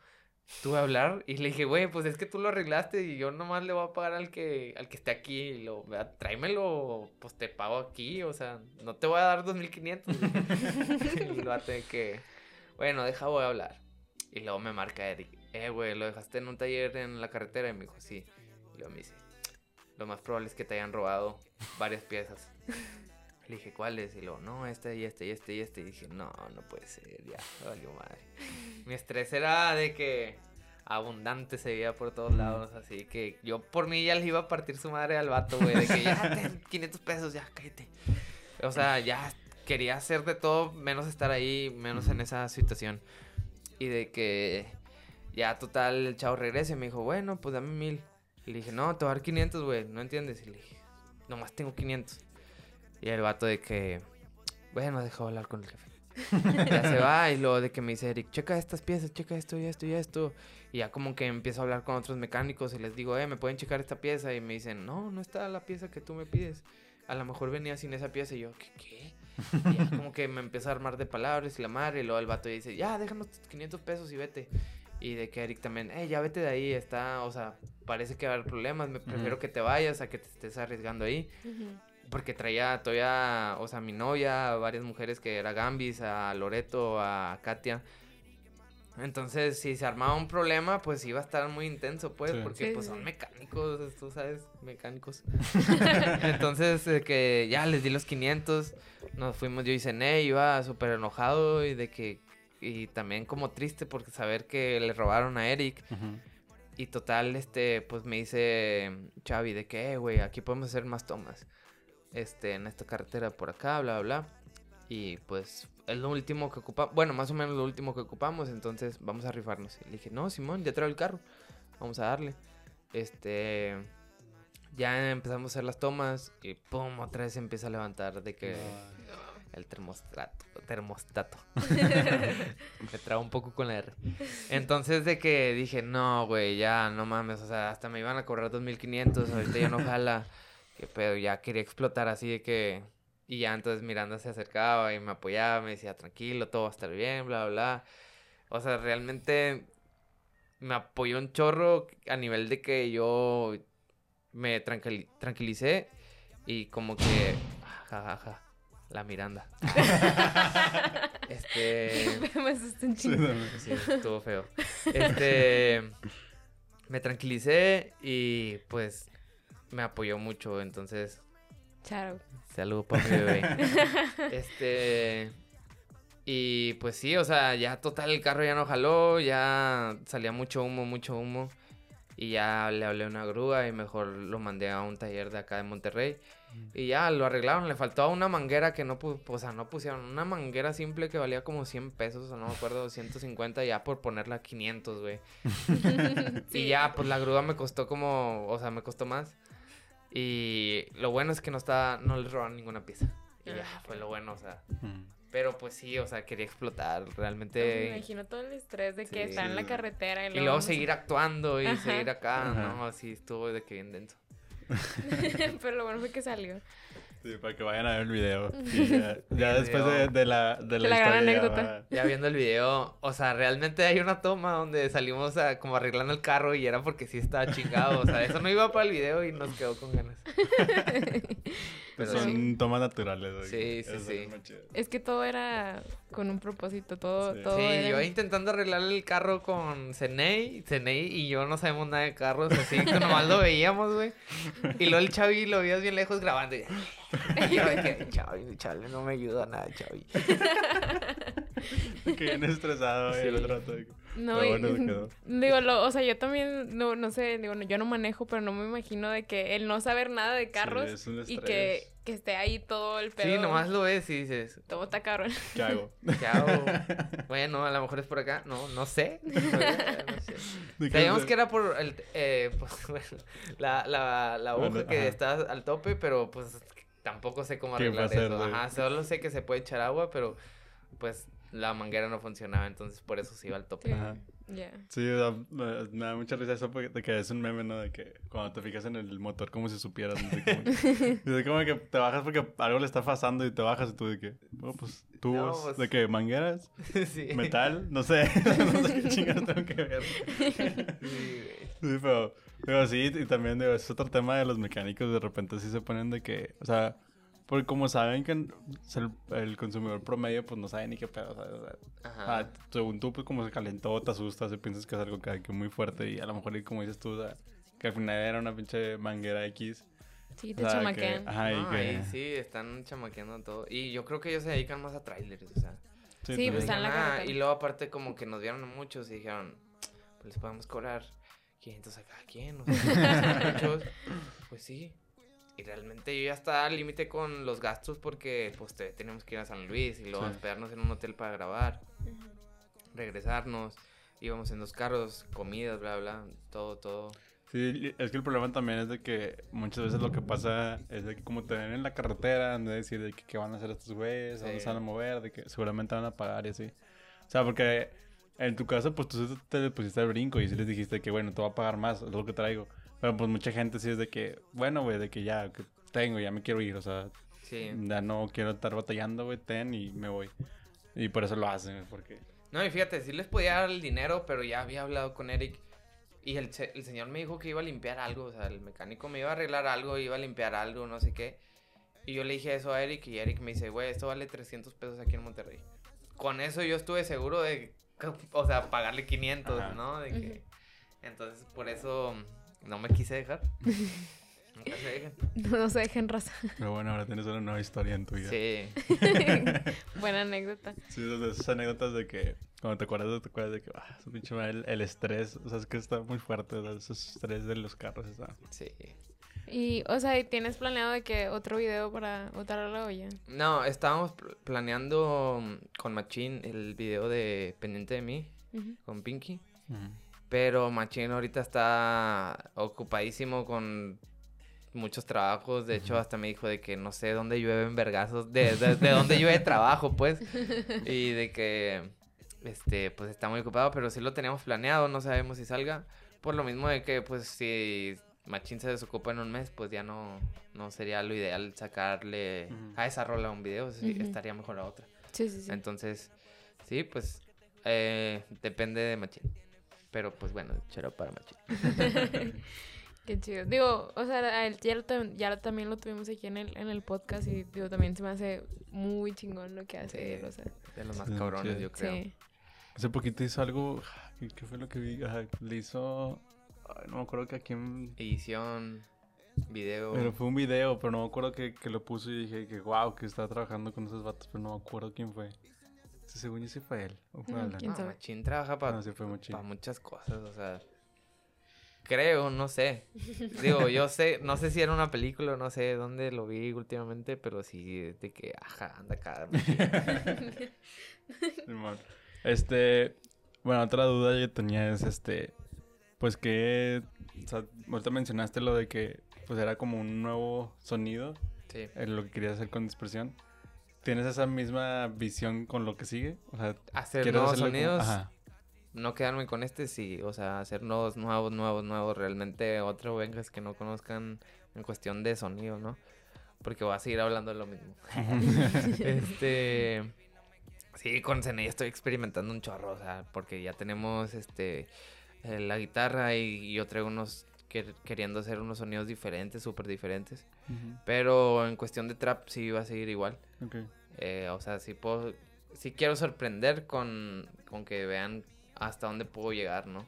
tuve a hablar y le dije, güey, pues es que tú lo arreglaste y yo nomás le voy a pagar al que, al que esté aquí. Y lo, tráemelo, pues te pago aquí, o sea, no te voy a dar 2500. y lo tener que, bueno, deja, voy a hablar. Y luego me marca Eric, eh, güey, lo dejaste en un taller en la carretera. Y me dijo, sí. Y luego me dice, lo más probable es que te hayan robado varias piezas. Le dije, ¿cuáles? Y luego, no, este y este y este y este. Y dije, no, no puede ser, ya, valió madre. Mi estrés era de que abundante se veía por todos lados, así que yo por mí ya le iba a partir su madre al vato, güey, de que ya, ten 500 pesos, ya, cállate. O sea, ya quería hacer de todo, menos estar ahí, menos en esa situación. Y de que ya total el chavo regresa y me dijo, bueno, pues dame mil. Y le dije, no, te voy a dar 500, güey, no entiendes. Y le dije, nomás tengo 500. Y el vato de que, bueno, dejó hablar con el jefe. ya se va y luego de que me dice Eric, checa estas piezas, checa esto y esto y esto. Y ya como que empiezo a hablar con otros mecánicos y les digo, eh, ¿me pueden checar esta pieza? Y me dicen, no, no está la pieza que tú me pides. A lo mejor venía sin esa pieza y yo, ¿qué? qué? Y ya como que me empieza a armar de palabras y la madre. Y luego el vato dice, ya, déjanos 500 pesos y vete. Y de que Eric también, eh, ya vete de ahí, está, o sea, parece que va a haber problemas, me prefiero que te vayas a que te estés arriesgando ahí. Porque traía todavía, o sea, mi novia, varias mujeres que era Gambis, a Loreto, a Katia. Entonces, si se armaba un problema, pues iba a estar muy intenso, pues, porque pues son mecánicos, tú sabes, mecánicos. Entonces, que ya les di los 500, nos fuimos, yo y Cené, iba súper enojado y de que, y también como triste porque saber que le robaron a Eric. Y total, este, pues me dice Chavi de que, eh, güey, aquí podemos hacer más tomas este, en esta carretera por acá, bla, bla, bla. Y pues es lo último que ocupamos, bueno, más o menos lo último que ocupamos, entonces vamos a rifarnos. Y le dije, no, Simón, ya traigo el carro, vamos a darle. Este, ya empezamos a hacer las tomas y pum, otra vez se empieza a levantar de que el termostato, termostato. Me traba un poco con la R. Entonces de que dije, no, güey, ya, no mames, o sea, hasta me iban a cobrar 2500, ahorita ya no jala que pedo, ya quería explotar así de que... Y ya entonces Miranda se acercaba y me apoyaba, me decía, tranquilo, todo va a estar bien, bla, bla, bla. O sea, realmente me apoyó un chorro a nivel de que yo me tranquilicé y como que... Jajaja, la Miranda. Este. me asusté un chingo. Sí, estuvo feo. Este. Me tranquilicé y pues me apoyó mucho, entonces. Chao. Saludos para mi bebé. este. Y pues sí, o sea, ya total el carro ya no jaló, ya salía mucho humo, mucho humo. Y ya le hablé a una grúa y mejor lo mandé a un taller de acá de Monterrey. Y ya lo arreglaron, le faltaba una manguera que no, o sea, no pusieron. Una manguera simple que valía como 100 pesos, o no me acuerdo, 150 ya por ponerla 500, güey. Y ya, pues la grúa me costó como, o sea, me costó más. Y lo bueno es que no está, no le robaron ninguna pieza. Y ya, ah, fue lo bueno, o sea. Pero pues sí, o sea, quería explotar. Realmente. me imagino todo el estrés de que estar en la carretera y luego, seguir actuando y seguir acá. No, así estuvo de que bien denso. Pero lo bueno fue que salió. Sí, para que vayan a ver el video. ya, después de, la, de la, gran anécdota. Ya viendo el video, o sea, realmente hay una toma donde salimos a, como arreglando el carro y era porque sí estaba chingado. O sea, eso no iba para el video y nos quedó con ganas. son tomas naturales. Sí, sí, sí. Es que todo era con un propósito, todo. Sí, todo sí yo intentando arreglar el carro con Zenei, Zenei y yo no sabemos nada de carros, así que nomás lo veíamos, güey. Y luego el Chavi lo veías bien lejos grabando. Y, yo dije, Chavi, Chavi, no me ayuda nada, Chavi. que bien estresado, güey, el otro rato. No, digo, lo, o sea, yo también, no, no sé, digo, yo no manejo, pero no me imagino de que el no saber nada de carros y que, que, esté ahí todo el pedo. Sí, nomás lo ves y dices... Todo está cabrón. ¿Qué hago? ¿Qué hago? bueno, a lo mejor es por acá. No, no sé. No sé. Sabíamos que era por el, eh, pues, la, la, la aguja que está al tope, pero pues tampoco sé cómo arreglar eso. Ajá, solo sé que se puede echar agua, pero pues la manguera no funcionaba, entonces por eso se iba al tope. Ajá. Sí, me, da mucha risa eso porque, de que es un meme, ¿no? De que cuando te fijas en el motor, como si supieras. ¿no? De como, que te bajas porque algo le está pasando y te bajas y tú de que, bueno, pues tubos, pues de que mangueras, sí. metal, no sé, no sé qué chingados tengo que ver. Sí, sí pero, pero sí, y también digo, es otro tema de los mecánicos, de repente sí se ponen de que, o sea, porque como saben que el, consumidor promedio pues no sabe ni qué pedo, ¿sabes? Ajá. según tú, pues como se calentó, te asustas y piensas que es algo que, que muy fuerte y a lo mejor, como dices tú, que al final era una pinche manguera X. Sí, te chamaquean. Ajá, sí, están chamaqueando todo. Y yo creo que ellos se dedican más a trailers, o sea. Sí, pues están en la carretera. Y luego aparte como que nos vieron muchos y dijeron, pues les podemos cobrar 500 a cada quien, o sea, muchos. Pues sí, y realmente yo ya estaba al límite con los gastos porque pues teníamos que ir a San Luis y luego esperarnos en un hotel para grabar, regresarnos, íbamos en dos carros, comidas, bla, bla, todo, todo. Sí, es que el problema también es de que muchas veces lo que pasa es de que como te ven en la carretera, han de decir de que qué van a hacer estos güeyes, dónde se van a mover, de que seguramente van a pagar y así. O sea, porque en tu caso, pues tú te pusiste el brinco y si les dijiste que bueno, te va a pagar más, es lo que traigo. Pero pues mucha gente sí es de que, bueno, güey, de que ya que tengo, ya me quiero ir, o sea, ya no quiero estar batallando, güey, ten y me voy. Y por eso lo hacen, porque... No, y fíjate, sí les podía dar el dinero, pero ya había hablado con Eric y el, el señor me dijo que iba a limpiar algo, o sea, el mecánico me iba a arreglar algo, iba a limpiar algo, no sé qué. Y yo le dije eso a Eric y Eric me dice, güey, esto vale 300 pesos aquí en Monterrey. Con eso yo estuve seguro de, o sea, pagarle 500, ¿no? De que... Entonces, por eso no me quise dejar. Nunca se dejen. No, se dejen raza. Pero bueno, ahora tienes una nueva historia en tu vida. Sí. Buena anécdota. Sí, esas anécdotas de que cuando te acuerdas, te acuerdas de que ah, pinche el, el, estrés, o sea, es que está muy fuerte, o ese estrés de los carros está. Sí. Y, o sea, ¿tienes planeado de que otro video para botar la olla? No, estábamos planeando con Machín el video de Pendiente de mí, con Pinky. Pero Machín ahorita está ocupadísimo con muchos trabajos. De hecho, hasta me dijo de que no sé dónde llueven vergazos, de, de, de dónde llueve trabajo, pues. Y de que, este, pues está muy ocupado, pero sí lo teníamos planeado, no sabemos si salga. Por lo mismo de que, pues, si Machín se desocupa en un mes, pues ya no, no sería lo ideal sacarle a esa rola un video, estaría mejor a otra. Sí, sí, sí. Entonces, sí, pues, eh, depende de Machín. Pero pues bueno, chero para machín. Qué chido. Digo, o sea, ya, lo, ya también lo tuvimos aquí en el, en el podcast y digo, también se me hace muy chingón lo que hace él, o sea. De los más cabrones, yo creo. Sí. Hace poquito hizo algo, ¿qué fue lo que vi? le hizo, no me acuerdo que a quién... Edición, video. Pero fue un video, pero no me acuerdo que, que lo puso y dije que wow, que estaba trabajando con esos vatos, pero no me acuerdo quién fue. Según yo sí fue él. ¿O fue no, ¿Quién sabe? Machín trabaja para muchas cosas, o sea... Creo, no sé. Digo, yo sé, no sé si era una película, no sé dónde lo vi últimamente, pero sí de que, ajá, anda acá. este, bueno, otra duda que tenía es, este, pues que, o sea, ahorita mencionaste lo de que, pues era como un nuevo sonido. Sí. En lo que querías hacer con dispersión. ¿Tienes esa misma visión con lo que sigue? O sea, hacer nuevos sonidos. No quedarme con este, sí, o sea, hacer nuevos, nuevos, nuevos, nuevos, realmente otro vengas que no conozcan en cuestión de sonido, ¿no? Porque voy a seguir hablando de lo mismo. este, sí, con CNI estoy experimentando un chorro, o sea, porque ya tenemos, este, eh, la guitarra y yo traigo unos, queriendo hacer unos sonidos diferentes, súper diferentes. Pero en cuestión de trap sí va a seguir igual. Eh, o sea, sí puedo, sí quiero sorprender con, con que vean hasta dónde puedo llegar, ¿no?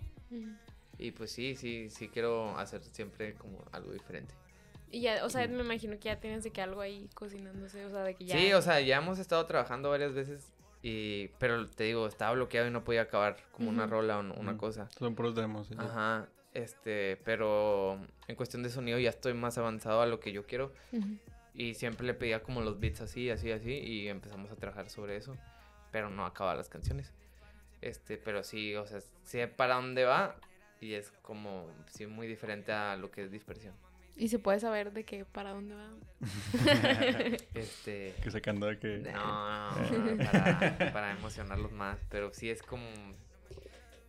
Y pues sí, sí, sí quiero hacer siempre como algo diferente. Y ya, o sea, me imagino que ya tienes de que algo ahí cocinándose, o sea, de que ya... Sí, o sea, ya hemos estado trabajando varias veces y... Pero te digo, estaba bloqueado y no podía acabar como una rola o una cosa. Son puros demos. Ajá, este, pero en cuestión de sonido ya estoy más avanzado a lo que yo quiero. Y siempre le pedía como los beats así, así, así y empezamos a trabajar sobre eso. Pero no acaba las canciones. Este, pero sí, o sea, sé para dónde va y es como, sí, muy diferente a lo que es dispersión. ¿Y se puede saber de qué para dónde va? este... Que sacando de que... No, no, para, para emocionarlos más, pero sí es como...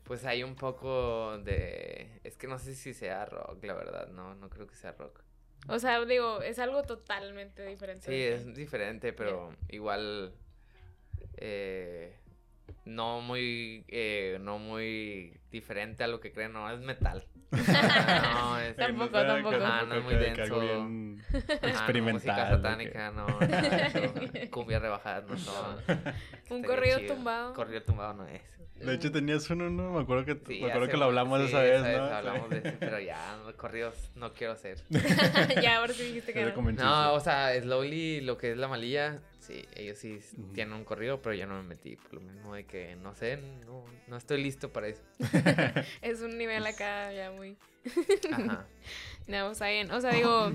Pues hay un poco de... Es que no sé si sea rock, la verdad, no, no creo que sea rock. O sea, digo, es algo totalmente diferente. Sí, es diferente, pero igual... Eh, no muy, eh, no muy diferente a lo que creen, no, es metal. No, es... tampoco, tampoco. Ah, no es muy denso. Bien experimental. música satánica, no, no, cumbia rebajada, no, Un corrido tumbado. Corrido tumbado no es. De hecho tenías uno, ¿no? Me acuerdo que, me acuerdo que lo hablamos esa vez, ¿no? hablamos de eso, pero ya, corridos no quiero hacer. ya, ahora sí dijiste que no. No, o sea, Slowly, lo que es la malilla, Sí, ellos sí tienen un corrido, pero yo no me metí por lo mismo de que no sé, no, no estoy listo para eso. es un nivel acá ya muy. Ajá. no, está bien. O sea, digo,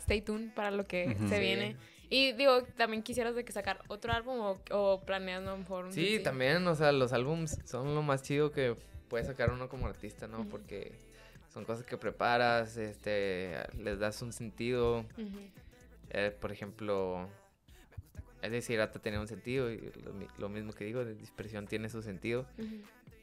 stay tuned para lo que se viene. Y digo, también quisieras de que sacar otro álbum o, o planeas no un Sí, también, o sea, los álbums son lo más chido que puede sacar uno como artista, ¿no? Porque son cosas que preparas, este, les das un sentido. Eh, por ejemplo, es decir, hasta tiene un sentido y lo, mismo que digo, de dispersión tiene su sentido.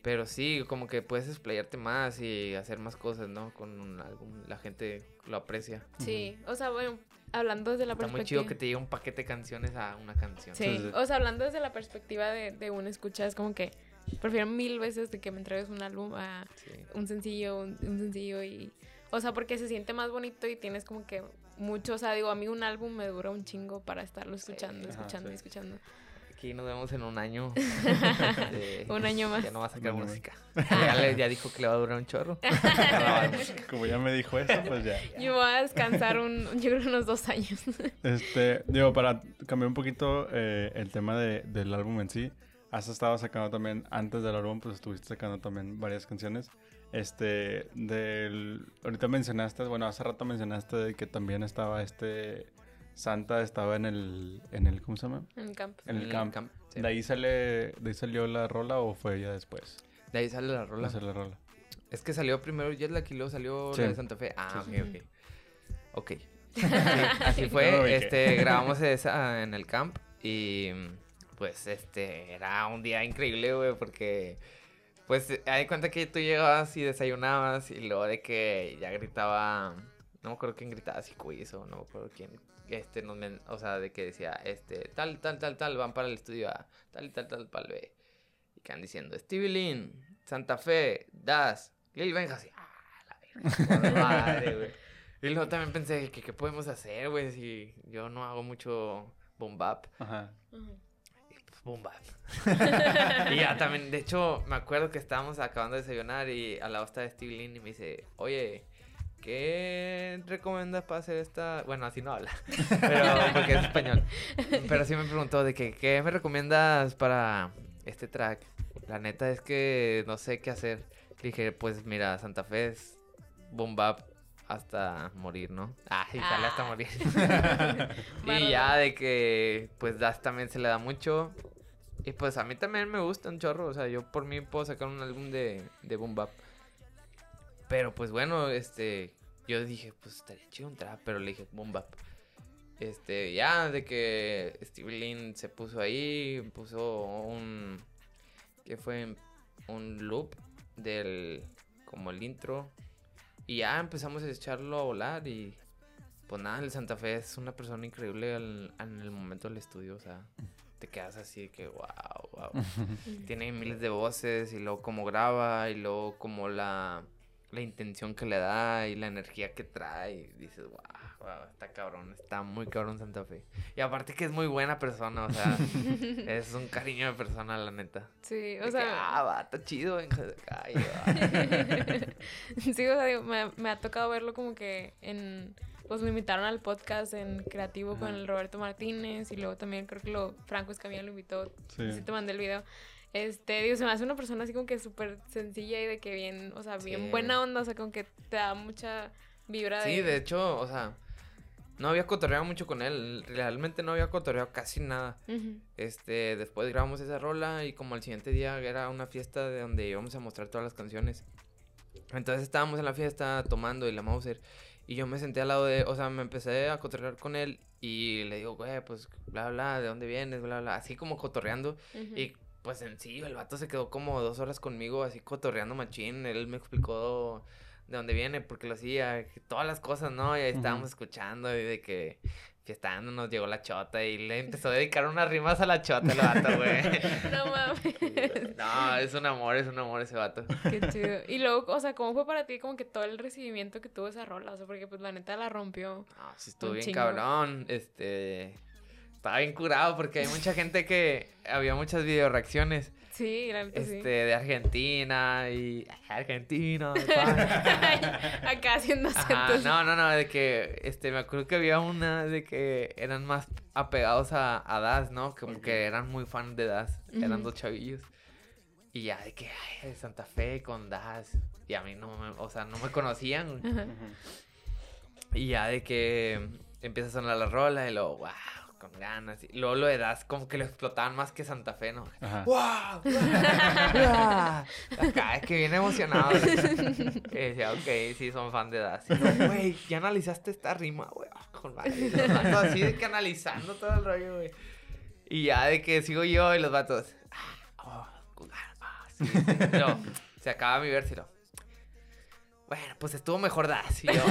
Pero sí, como que puedes explayarte más y hacer más cosas, ¿no? Con un álbum, la gente lo aprecia. Sí, o sea, bueno, hablando desde la perspectiva... Está muy chido que te llegue un paquete de canciones a una canción. Sí, o sea, hablando desde la perspectiva de, de una escucha, es como que prefiero mil veces de que me entregues un álbum a un sencillo, un, un sencillo y... O sea, porque se siente más bonito y tienes como que mucho, o sea, digo, a mí un álbum me dura un chingo para estarlo escuchando, escuchando y escuchando. Aquí nos vemos en un año. un año más. Ya no va a sacar música. Ya, ya, dijo que le va a durar un chorro. Como ya me dijo eso, pues ya. Yo voy a descansar un, yo creo unos dos años. Este, digo, para cambiar un poquito eh, el tema de, del álbum en sí, has estado sacando también, antes del álbum, pues estuviste sacando también varias canciones. Este, del. Ahorita mencionaste, bueno, hace rato mencionaste de que también estaba este. Santa estaba en el. En el ¿Cómo se llama? En el camp. En el, camp. ¿De, ahí sale, ¿De ahí salió la rola o fue ya después? De ahí sale la rola. Sale la rola. Es que salió primero Jetlag y luego salió la de Santa Fe. Ah, ok, ok. Ok. así fue. este, grabamos esa en el camp y pues este era un día increíble, güey, porque pues hay cuenta que tú llegabas y desayunabas y luego de que ya gritaba, no me acuerdo quién gritaba, si quiz o no me acuerdo quién, este, no o sea, de que decía, este, tal, tal, tal, tal, van para el estudio A, tal, tal, tal, para el B. Y quedan diciendo, Stevie Lynn, Santa Fe, Das, Lil Benja, así, ah, la madre, güey. Y luego también pensé, que qué podemos hacer, güey? Si yo no hago mucho boom bap. Ajá. Y boom bap. y ya también, de hecho, me acuerdo que estábamos acabando de desayunar y al lado está Steve Lin y me dice, oye, ¿qué recomiendas para hacer esta? Bueno, así no habla, pero porque es español. Pero sí me preguntó de que, ¿qué me recomiendas para este track? La neta es que no sé qué hacer. dije, pues mira, Santa Fe es boom bap hasta morir, ¿no? Ah, y sale hasta morir. y ya de que, pues, Das también se le da mucho. Y pues a mí también me gusta un chorro. O sea, yo por mí puedo sacar un álbum de, de Boom Bap. Pero pues bueno, este. Yo dije, pues estaría chido un trap, pero le dije Boom Bap. Este, ya de que Steve Lin se puso ahí, puso un. que fue? Un loop del. como el intro y ya empezamos a echarlo a volar y pues nada, el Santa Fe es una persona increíble en el momento del estudio, o sea, te quedas así de que wow, wow. Tiene miles de voces y luego como graba y luego como la, la intención que le da y la energía que trae, y dices wow está cabrón, está muy cabrón Santa Fe. Y aparte que es muy buena persona, o sea, es un cariño de persona, la neta. Sí, o sea. ah, va, está chido, Ay, sí, o sea, digo, me, me, ha tocado verlo como que en. Pues me invitaron al podcast en Creativo con el Roberto Martínez y luego también creo que lo Franco Escamilla lo invitó. Sí. sí te mandé el video. Este, digo, se me hace una persona así como que súper sencilla y de que bien, o sea, bien buena onda, o sea, como que te da mucha vibra de... Sí, de hecho, o sea, no había cotorreado mucho con él. Realmente no había cotorreado casi nada. Este, después grabamos esa rola y como el siguiente día era una fiesta de donde íbamos a mostrar todas las canciones. Entonces estábamos en la fiesta tomando y la Mauser. Y yo me senté al lado de, o sea, me empecé a cotorrear con él y le digo, güey, pues, bla, bla, ¿de dónde vienes? Bla, bla, así como cotorreando. Y pues sencillo, el vato se quedó como dos horas conmigo, así cotorreando machín. Él me explicó de dónde viene, porque lo hacía, todas las cosas, ¿no? Y ahí estábamos escuchando y de que fiestando nos llegó la chota y le empezó a dedicar unas rimas a la chota el vato, güey. no mames. No, es un amor, es un amor ese vato. Qué chido. Y luego, o sea, ¿cómo fue para ti como que todo el recibimiento que tuvo esa rola? O sea, porque pues la neta la rompió. No, sí estuvo bien cabrón. Este, estaba bien curado porque hay mucha gente que había muchas este, de Argentina y Argentina. Acá haciendo no, no, no, de que este me acuerdo que había una de que eran más apegados a, a Das, ¿no? Como que eran muy fans de Das, eran dos chavillos. Y ya de que ay, de Santa Fe con Das y a mí no me, o sea, no me conocían. Y ya de que empieza a sonar la rola y luego, wow, con ganas. Y luego lo de Das como que lo explotaban más que Santa Fe, ¿no? ¡Wow! Acá es que viene emocionado. y decía, ok, sí, son fan de Das. güey, ya analizaste esta rima, güey. Ah, con así de que analizando todo el rollo, güey. Y ya de que sigo yo y los vatos. Ah, oh, con. No, se acaba mi verso y lo bueno, pues estuvo mejor Das. Y yo,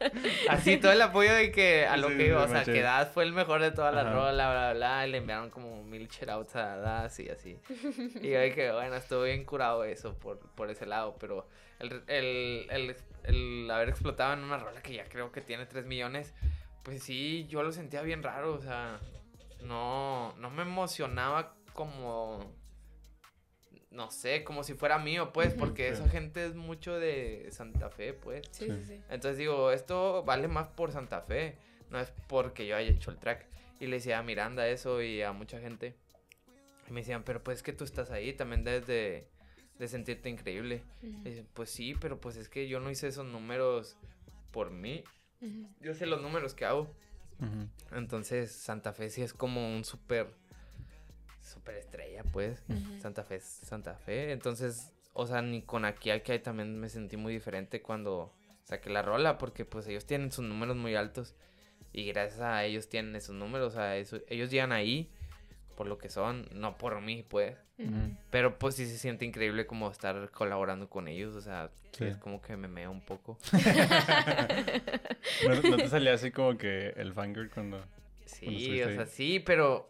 Así todo el apoyo de que a lo que iba, o sea, que Das fue el mejor de toda la rola, bla, bla, bla. Y le enviaron como mil shoutouts a Das y así. Y yo dije, bueno, estuvo bien curado eso por, por ese lado, pero el, el, el, el haber explotado en una rola que ya creo que tiene 3 millones, pues sí, yo lo sentía bien raro, o sea, no, no me emocionaba como no sé, como si fuera mío, pues, porque esa gente es mucho de Santa Fe, pues. Sí, sí, sí. Entonces digo, esto vale más por Santa Fe, no es porque yo haya hecho el track. Y le decía a Miranda eso y a mucha gente. Y me decían, pero pues que tú estás ahí, también debes de, sentirte increíble. pues sí, pero pues es que yo no hice esos números por mí. Yo sé los números que hago. Entonces, Santa Fe sí es como un súper super estrella, pues. Santa Fe Santa Fe. Entonces, o sea, ni con aquí que hay también me sentí muy diferente cuando saqué la rola, porque pues ellos tienen sus números muy altos. Y gracias a ellos tienen esos números, o sea, ellos llegan ahí por lo que son, no por mí, pues. Pero pues sí se siente increíble como estar colaborando con ellos, o sea, es como que me meo un poco. ¿No, te salía así como que el fangirl cuando... Sí, o sea, sí, pero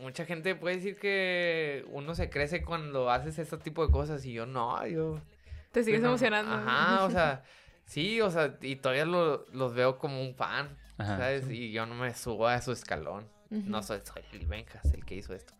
mucha gente puede decir que uno se crece cuando haces este tipo de cosas y yo no, yo Te sigues emocionando. Ajá, o sea, sí, o sea, y todavía los veo como un fan, ¿sabes? Y yo no me subo a su escalón. No soy, soy el Benjas el que hizo esto.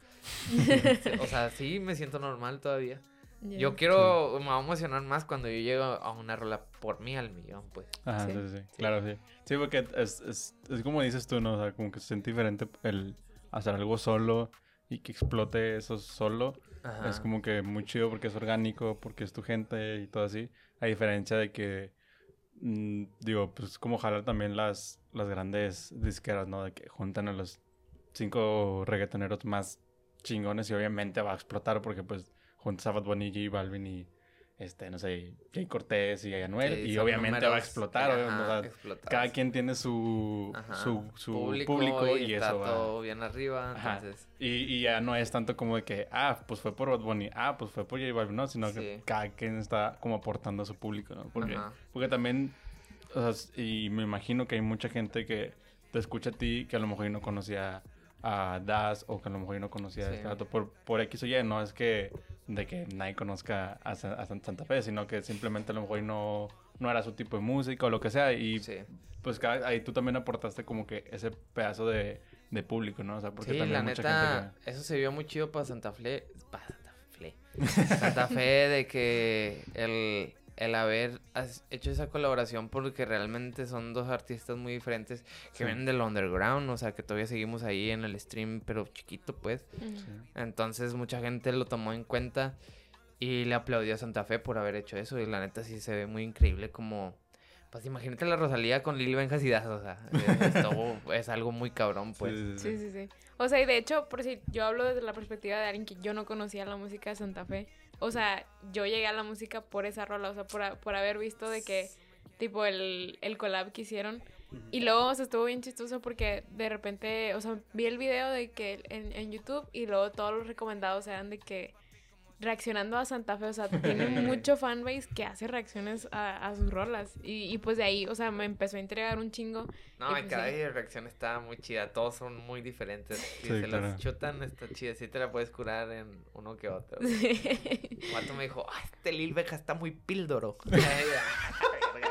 o sea, sí me siento normal todavía. Yo quiero, me va a emocionar más cuando yo llego a una rola por mí al millón, pues. Ajá, sí, sí, claro, sí. Sí, porque es, es, es, como dices tú, ¿no? O sea, como que se siente diferente el hacer algo solo y que explote eso solo. Es como que muy chido porque es orgánico, porque es tu gente y todo así. A diferencia de que, mm, digo, pues como jalar también las, las grandes disqueras, ¿no? De que juntan a los cinco reggaetoneros más chingones y obviamente va a explotar porque pues juntas a Bad Bunny, J Balvin y este, no sé, Jay Cortés y Anuel, y obviamente va a explotar. cada quien tiene su, su, público, y, está eso todo bien arriba, entonces... Y, y, ya no es tanto como de que, ah, pues fue por Bad Bunny, ah, pues fue por J Balvin, no, sino que cada quien está como aportando a su público, ¿no? Porque, porque también, o sea, y me imagino que hay mucha gente que te escucha a ti que a lo mejor no conocía a Das o que a lo mejor yo no conocía a este por, por X o Y, no es que de que nadie conozca a, Santa Fe, sino que simplemente a lo mejor no, no era su tipo de música o lo que sea y pues ahí tú también aportaste como que ese pedazo de, de público, ¿no? O sea, porque sí, también la neta, eso se vio muy chido para Santa Fe, para Santa Fe, Santa Fe de que el el haber hecho esa colaboración porque realmente son dos artistas muy diferentes que vienen del underground, o sea, que todavía seguimos ahí en el stream, pero chiquito, pues. Entonces mucha gente lo tomó en cuenta y le aplaudió a Santa Fe por haber hecho eso y la neta sí se ve muy increíble como... Pues imagínate la Rosalía con Lili Benjas y o sea, es, algo muy cabrón, pues. Sí sí, sí, O sea, y de hecho, por si yo hablo desde la perspectiva de alguien que yo no conocía la música de Santa Fe, o sea, yo llegué a la música por esa rola, o sea, por, por haber visto de que, tipo, el, el collab que hicieron. Y luego, o sea, estuvo bien chistoso porque de repente, o sea, vi el video de que en, en YouTube y luego todos los recomendados eran de que reaccionando a Santa Fe, o sea, tiene mucho fanbase que hace reacciones a, sus rolas. Y, pues de ahí, o sea, me empezó a entregar un chingo. No, y, pues cada reacción está muy chida, todos son muy diferentes. Si se las chutan, está chida, sí te la puedes curar en uno que otro. Sí. Mato me dijo, ah, este Lil Beja está muy píldoro.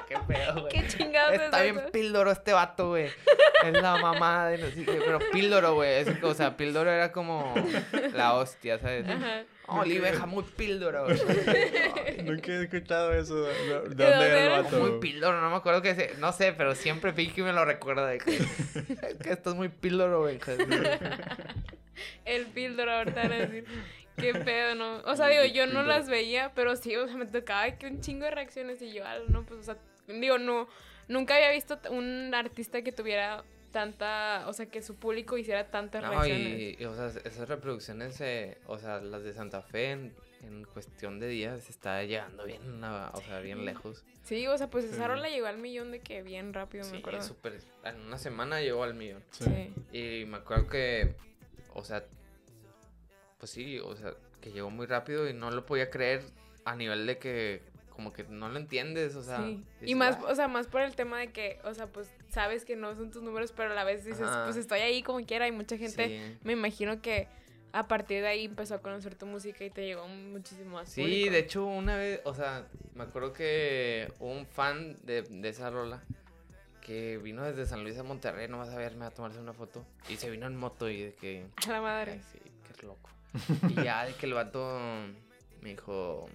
Qué feo, güey. Qué chingado Está bien píldoro este vato, güey. Es la mamá de no sé qué, pero píldoro, güey. O sea, píldoro era como la hostia, ¿sabes? Ajá. Oliveja, muy píldora. Nunca he escuchado eso. ¿De, dónde era el vato? Muy píldora, no me acuerdo qué sé. No sé, pero siempre Pinky me lo recuerda de que, que esto es muy píldora, güey. el píldora, ahorita a decir. Qué pedo, ¿no? O sea, digo, yo no las veía, pero sí, o sea, me tocaba que un chingo de reacciones y yo, ah, no, pues, o sea, digo, no, nunca había visto un artista que tuviera tanta, o sea, que su público hiciera tantas no, Y, o sea, esas reproducciones, eh, o sea, las de Santa Fe en, cuestión de días está llegando bien, o sea, bien lejos. Sí, o sea, pues esa rola llegó al millón de que bien rápido, me acuerdo. Súper, en una semana llegó al millón. Sí. Y me acuerdo que, o sea, pues sí, o sea, que llegó muy rápido y no lo podía creer a nivel de que como que no lo entiendes, o sea. Sí. y más, o sea, más por el tema de que, o sea, pues sabes que no son tus números, pero a la vez dices, pues estoy ahí como quiera. Y mucha gente, me imagino que a partir de ahí empezó a conocer tu música y te llegó muchísimo más. Sí, de hecho, una vez, o sea, me acuerdo que un fan de, de esa rola que vino desde San Luis a Monterrey, no vas a verme a tomarse una foto. Y se vino en moto y de que. A la madre. sí, qué loco. y ya de que el vato me dijo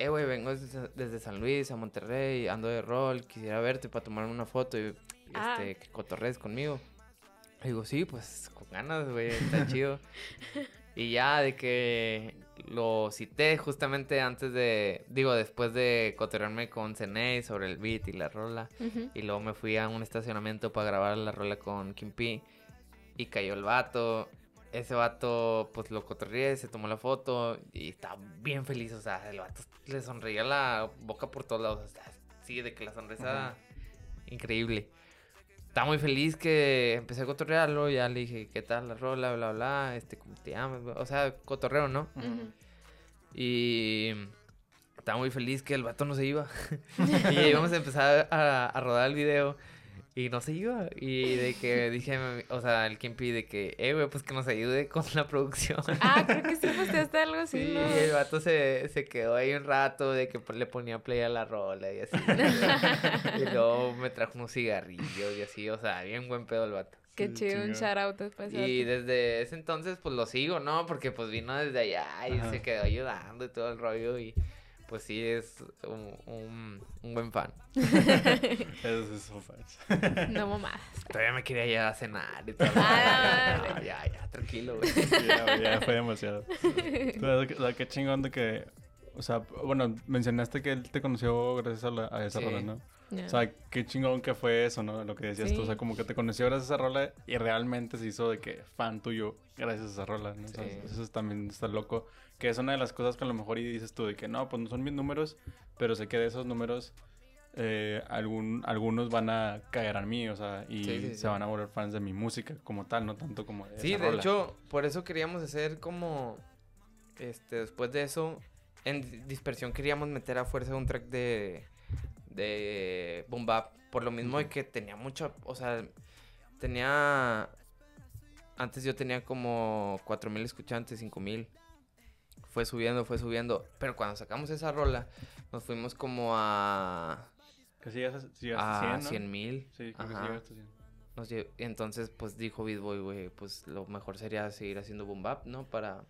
eh, güey, vengo desde, San Luis a Monterrey, ando de rol, quisiera verte para tomarme una foto y, ah. este, que cotorres conmigo. digo, sí, pues con ganas, güey, está chido. Y ya de que lo cité justamente antes de, digo, después de cotorrearme con Ceney sobre el beat y la rola. Y luego me fui a un estacionamiento para grabar la rola con Kimpi. Y cayó el vato ese vato, pues lo cotorreé, se tomó la foto y estaba bien feliz. O sea, el vato le sonreía la boca por todos lados. O sea, sí, de que la sonrisa increíble. Estaba muy feliz que empecé a cotorrearlo. Ya le dije, ¿qué tal la rola? Bla, bla, este, ¿cómo te llamas? O sea, cotorreo, ¿no? Y estaba muy feliz que el vato no se iba. y íbamos a empezar a, a rodar el video. Y no se iba. Y de que dije, o sea, el quien pide que, eh, güey, pues que nos ayude con la producción. Ah, creo que sí posteaste algo algo así, Sí, ¿no? y el vato se, se quedó ahí un rato de que le ponía play a la rola y así. y luego me trajo unos cigarrillos y así, o sea, bien buen pedo el vato. Qué Sí, chido, un shout out después. Y desde ese entonces, pues lo sigo, ¿no? Porque pues vino desde allá y Ajá. se quedó ayudando y todo el rollo y pues sí es un, un, un buen fan. Esos sí son fans. No mamadas. Todavía me quería ir a cenar y todo. Ah, No, ya, ya, tranquilo, güey. ya, ya fue demasiado. Pero, qué chingón de que. O sea, bueno, mencionaste que él te conoció gracias a, la- a esa Sí. rola, ¿no? Ya. O sea, qué chingón que fue eso, ¿no? Lo que decías tú. O sea, Sí. como que te conoció gracias a esa rola y realmente se hizo de que fan tuyo gracias a esa rola, ¿no? O sea, Sí. eso es- también está loco. Que es una de las cosas que a lo mejor y dices tú de que no, pues no son mis números, pero sé que de esos números eh, algún, algunos van a caer a mí, o sea, y Sí, sí, se sí. van a volver fans de mi música como tal, no tanto como de Sí, esa de rola. hecho, por eso queríamos hacer como, este, después de eso, en Di- Dispersión queríamos meter a fuerza un track de, de Boom Bap, por lo mismo de que tenía mucho, o sea, tenía, antes yo tenía como 4.000 escuchantes, 5.000, fue subiendo, fue subiendo, pero cuando sacamos esa rola, nos fuimos como a, Que si llegas a, si a a 100, ¿no? 100.000. Sí, creo que sí Ajá. llegas a 100. Nos lle- entonces, pues dijo Beat Boy, güey, pues lo mejor sería seguir haciendo boom bap, ¿no? Para,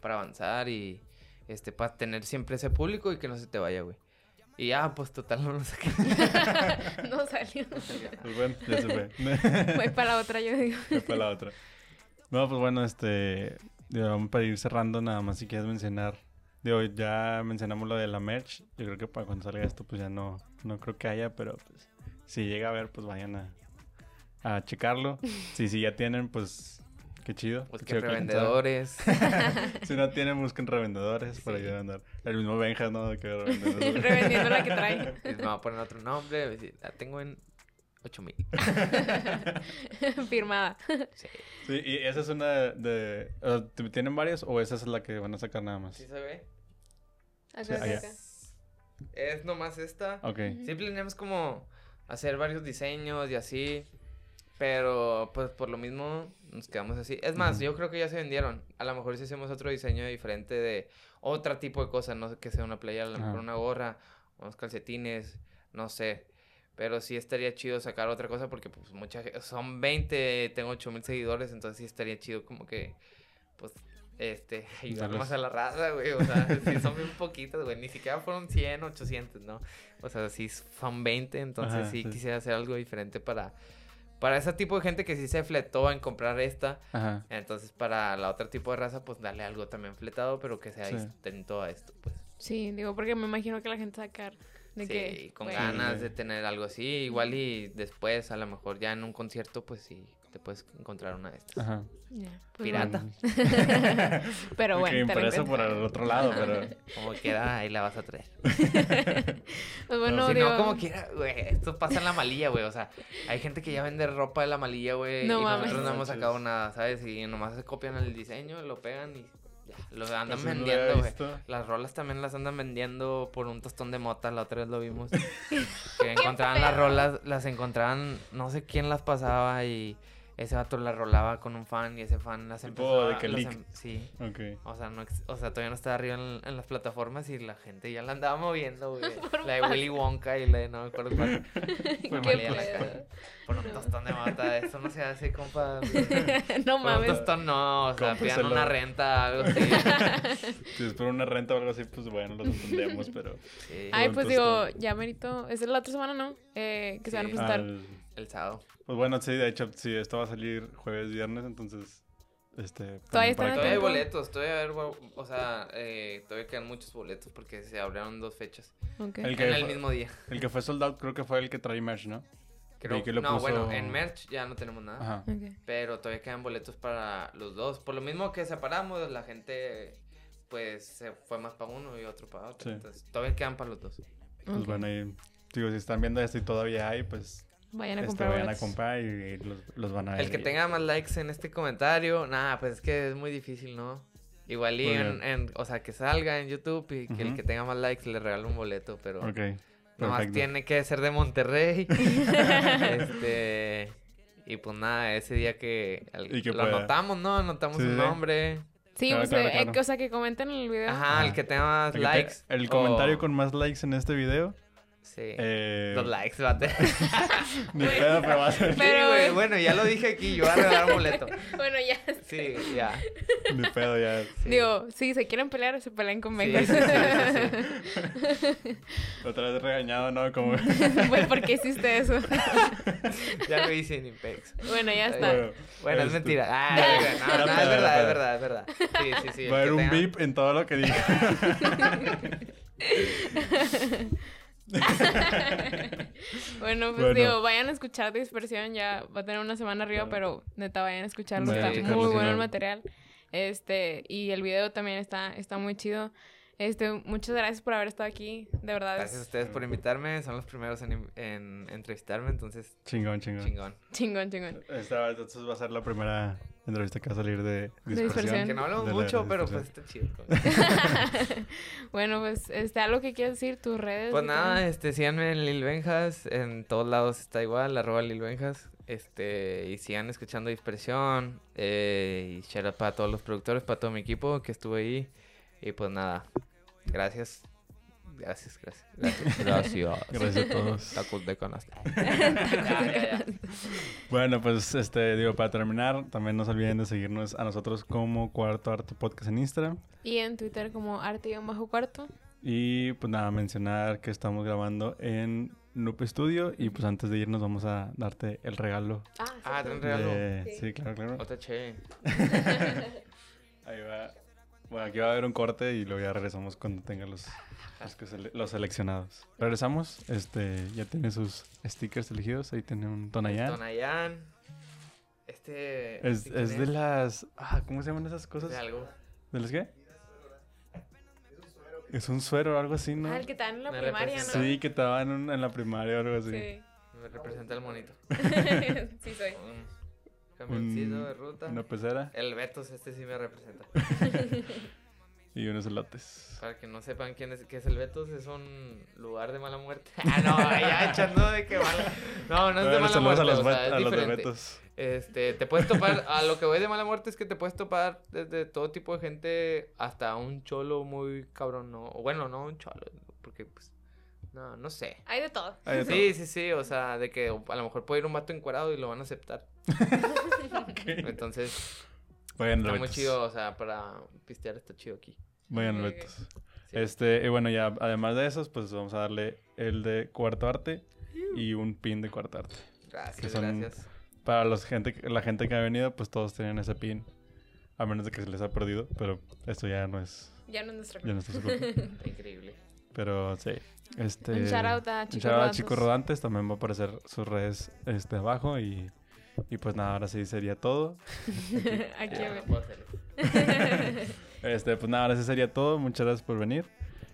para avanzar y este, para tener siempre ese público y que no se te vaya, güey. Y ya, pues total, no lo saqué. no salió. Pues bueno, ya se fue. Voy para la otra, yo digo. Fue para la otra. No, pues bueno, este. digo, vamos para ir cerrando, nada más si quieres mencionar. Digo, ya mencionamos lo de la merch. Yo creo que para cuando salga esto, pues ya no, no creo que haya, pero pues si llega a ver, pues vayan a, a checarlo. Si, si ya tienen, pues qué chido. Qué que chido lo revendedores. si no tienen, busquen revendedores para Sí. ayudar a andar. El mismo Benja, ¿no? Que. Revendiendo la que trae. y me va a poner otro nombre. La tengo en 8000. Firmada. Sí. sí, y esa es una de. ¿Tienen varias o esa es la que van a sacar nada más? ¿Sí se ve? Acá, Sí, acá. Es nomás esta. Ok. Sí planeamos como hacer varios diseños y así. Pero pues por lo mismo nos quedamos así. Es más, yo creo que ya se vendieron. A lo mejor si hacemos otro diseño diferente de otro tipo de cosas, no sé que sea una playera, a lo mejor una gorra, unos calcetines, no sé. Pero sí estaría chido sacar otra cosa porque pues mucha son 20, tengo 8000 seguidores, entonces sí estaría chido como que pues este ayudar más a la raza, güey, o sea, sí son bien poquitos, güey, ni siquiera fueron 100, 800, ¿no? O sea, sí son 20, entonces Ajá, sí, sí. quisiera hacer algo diferente para para ese tipo de gente que sí se fletó en comprar esta, Ajá. entonces para la otra tipo de raza pues darle algo también fletado, pero que sea Sí. distinto a esto, pues. Sí, digo, porque me imagino que la gente sacar de sí, que... con ganas de tener algo así, igual y después a lo mejor ya en un concierto pues sí te puedes encontrar una de estas. Ajá. pues Pirata. bueno. Pero bueno, lo impreso por el otro lado, pero... Como quiera, ahí la vas a traer. Pues bueno, si digo... no, como quiera, güey, esto pasa en la malilla, güey, o sea, hay gente que ya vende ropa de la malilla, güey, No y mames. nosotros no hemos sacado nada, ¿sabes? Y nomás se copian el diseño, lo pegan y ya, lo andan no lo vendiendo, güey. Las rolas también las andan vendiendo por un tostón de mota, la otra vez lo vimos. que encontraban las rolas, las encontraban, no sé quién las pasaba y ese vato las rolaba con un fan y ese fan las Tipo empezó de que las em- Sí. Ok. O sea, no, ex- o sea, todavía no está arriba en, en las plataformas y la gente ya la andaba moviendo, güey. La de. Willy Wonka y la de no me acuerdo cuál. Qué Fue la. Por un tostón de mata, eso no se hace, compa. no Por un mames. tostón no, o sea, pidan una renta, algo así. Si es por una renta o algo así, pues bueno, lo entendemos, pero... Sí, Ay, pues digo, ya merito. Es la otra semana, ¿no? Eh, que se van a presentar. al- el sábado. Pues bueno, sí, de hecho, sí, esto va a salir jueves, viernes, entonces... Este... Todavía están Todavía hay boletos, todavía hay, o sea, eh, todavía quedan muchos boletos porque se abrieron dos fechas Ok. El que en el fue- mismo día. El que fue sold out creo que fue el que trae merch, ¿no? Creo, que lo no, puso- bueno, en merch ya no tenemos nada. Ajá. Pero todavía quedan boletos para los dos. Por lo mismo que separamos, la gente pues se fue más para uno y otro para otro. Sí. Entonces todavía quedan para los dos. Pues bueno, ahí... Digo, si están viendo esto y todavía hay, pues... Vayan a Este, comprar vayan a comprar y, y los, los van a ver. El que tenga más likes en este comentario, nada, pues es que es muy difícil, ¿no? Igual y en, o sea, que salga en YouTube y que el que tenga más likes le regale un boleto, pero Ok, nomás tiene que ser de Monterrey. este y pues nada, ese día que el- Y que lo pueda. anotamos, ¿no? Anotamos Sí, sí. nombre, Sí, Claro, o, sea, claro, eh, o sea, que comenten en el video. Ajá, el que tenga más El, te- likes. el o- comentario con más likes en este video. Sí. Eh, Los likes, bate. Ni pedo, pero va a ser. Sí, Pero- güey, bueno, ya lo dije aquí, yo voy a regalar un boleto. Bueno, ya. Sí, ya. Ni pedo, ya. sí. Digo, si se quieren pelear, se pelean con Sí, Vegas. sí, sí, Otra vez regañado, ¿no? Como. Pues, ¿por qué hiciste eso? Ya lo hice en Impex. bueno, ya está. Bueno, Bueno, es este, mentira. Ah, no, no, no, no, es verdad, es verdad, es verdad. Sí, sí, sí. Va a haber un tenga- beep en todo lo que diga. bueno, pues Bueno. digo, vayan a escuchar Dispersión, ya va a tener una semana arriba, pero neta vayan a escucharlo, Vayan está muy bueno el material. Este, y el video también está, está muy chido. Este, muchas gracias por haber estado aquí, de verdad. Gracias a es ustedes por invitarme. Son los primeros en, en entrevistarme, entonces, chingón, chingón. chingón. Chingón, chingón. Esta, entonces va a ser la primera entrevista que va a salir de dispersión. dispersión. Que no hablamos De mucho, pero pues está chido. bueno, pues, este, algo que quieras decir, tus redes. Pues nada, este, síganme en Lil Benjas, en todos lados está igual, arroba Lil Benjas, este, y sigan escuchando Dispersión, eh, y shout out para todos los productores, para todo mi equipo que estuvo ahí, y pues nada, gracias, gracias, gracias, gracias, gracias. Gracias a todos. Tacos de canasta. Bueno, pues este, digo, para terminar, también no se olviden de seguirnos a nosotros como Cuarto Arte Podcast en Instagram. Y en Twitter como arte bajo cuarto. Y pues nada, mencionar que estamos grabando en Noob Studio. Y pues antes de irnos vamos a darte el regalo. Ah, Ah, sí, ¿te un sí. regalo? de- Sí. Sí, claro, claro. Otra che. Ahí va. Bueno, aquí va a haber un corte y luego ya regresamos cuando tenga los, los, que sele- los seleccionados. Regresamos. Este, ya tiene sus stickers elegidos. Ahí tiene un Tonayán. Tonayán. Este. Es, ¿este es de las... Ah, ¿cómo se llaman esas Es cosas? de algo. ¿De las qué? Es un suero o algo así, ¿no? Ah, el que está en la Me primaria, ¿no? Sí, que estaba en, un- en la primaria o algo así. Sí. Me representa el monito. sí, soy. camioncito Un- de ruta. Una pecera El Betos, este sí me representa. y unos elotes. Para que no sepan quién es, qué es el Betos, es un lugar de mala muerte. Ah, no, ya echando de que mala. No, no es de mala muerte, a los, o sea, es a los de. Betos. Este, te puedes topar, a lo que voy de mala muerte es que te puedes topar desde todo tipo de gente hasta un cholo muy cabrón, no, bueno, no un cholo, porque pues, no, no sé. Hay de todo. Hay de Sí, sí, sí, o sea, de que a lo mejor puede ir un vato encuerado y lo van a aceptar. Entonces, Vayan está muy chido, o sea, para pistear está chido aquí. Vayan al Ok. Betos. Sí. Este, y bueno, ya además de esos, pues vamos a darle el de cuarto arte y un pin de cuarto arte. Gracias, que son- gracias. Para los gente, la gente que ha venido, pues todos tienen ese pin. A menos de que se les ha perdido, pero esto ya no es, Ya no es nuestra ya no culpa. Está increíble. Pero sí. Este, Un shout out a un Chico shout out a Rodantes. Chico Rodantes. También va a aparecer sus redes este, abajo. Y, y pues nada, ahora sí sería todo. Aquí, puedo hacerlo. Este, pues nada, ahora sí sería todo. Muchas gracias por venir.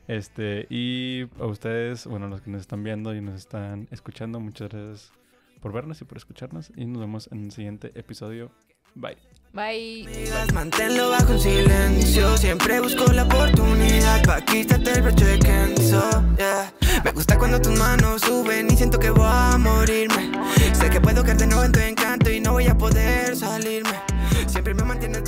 Este, y a ustedes, bueno, los que nos están viendo y nos están escuchando, muchas gracias por vernos y por escucharnos. Y nos vemos en el siguiente episodio. Bye. Bye. Manténlo bajo un silencio. Siempre busco la oportunidad pa' quitarte el broche de Kenzo. Yeah. Me gusta cuando tus manos suben y siento que voy a morirme. Sé que puedo caer de nuevo en tu encanto y no voy a poder salirme. Siempre me mantienes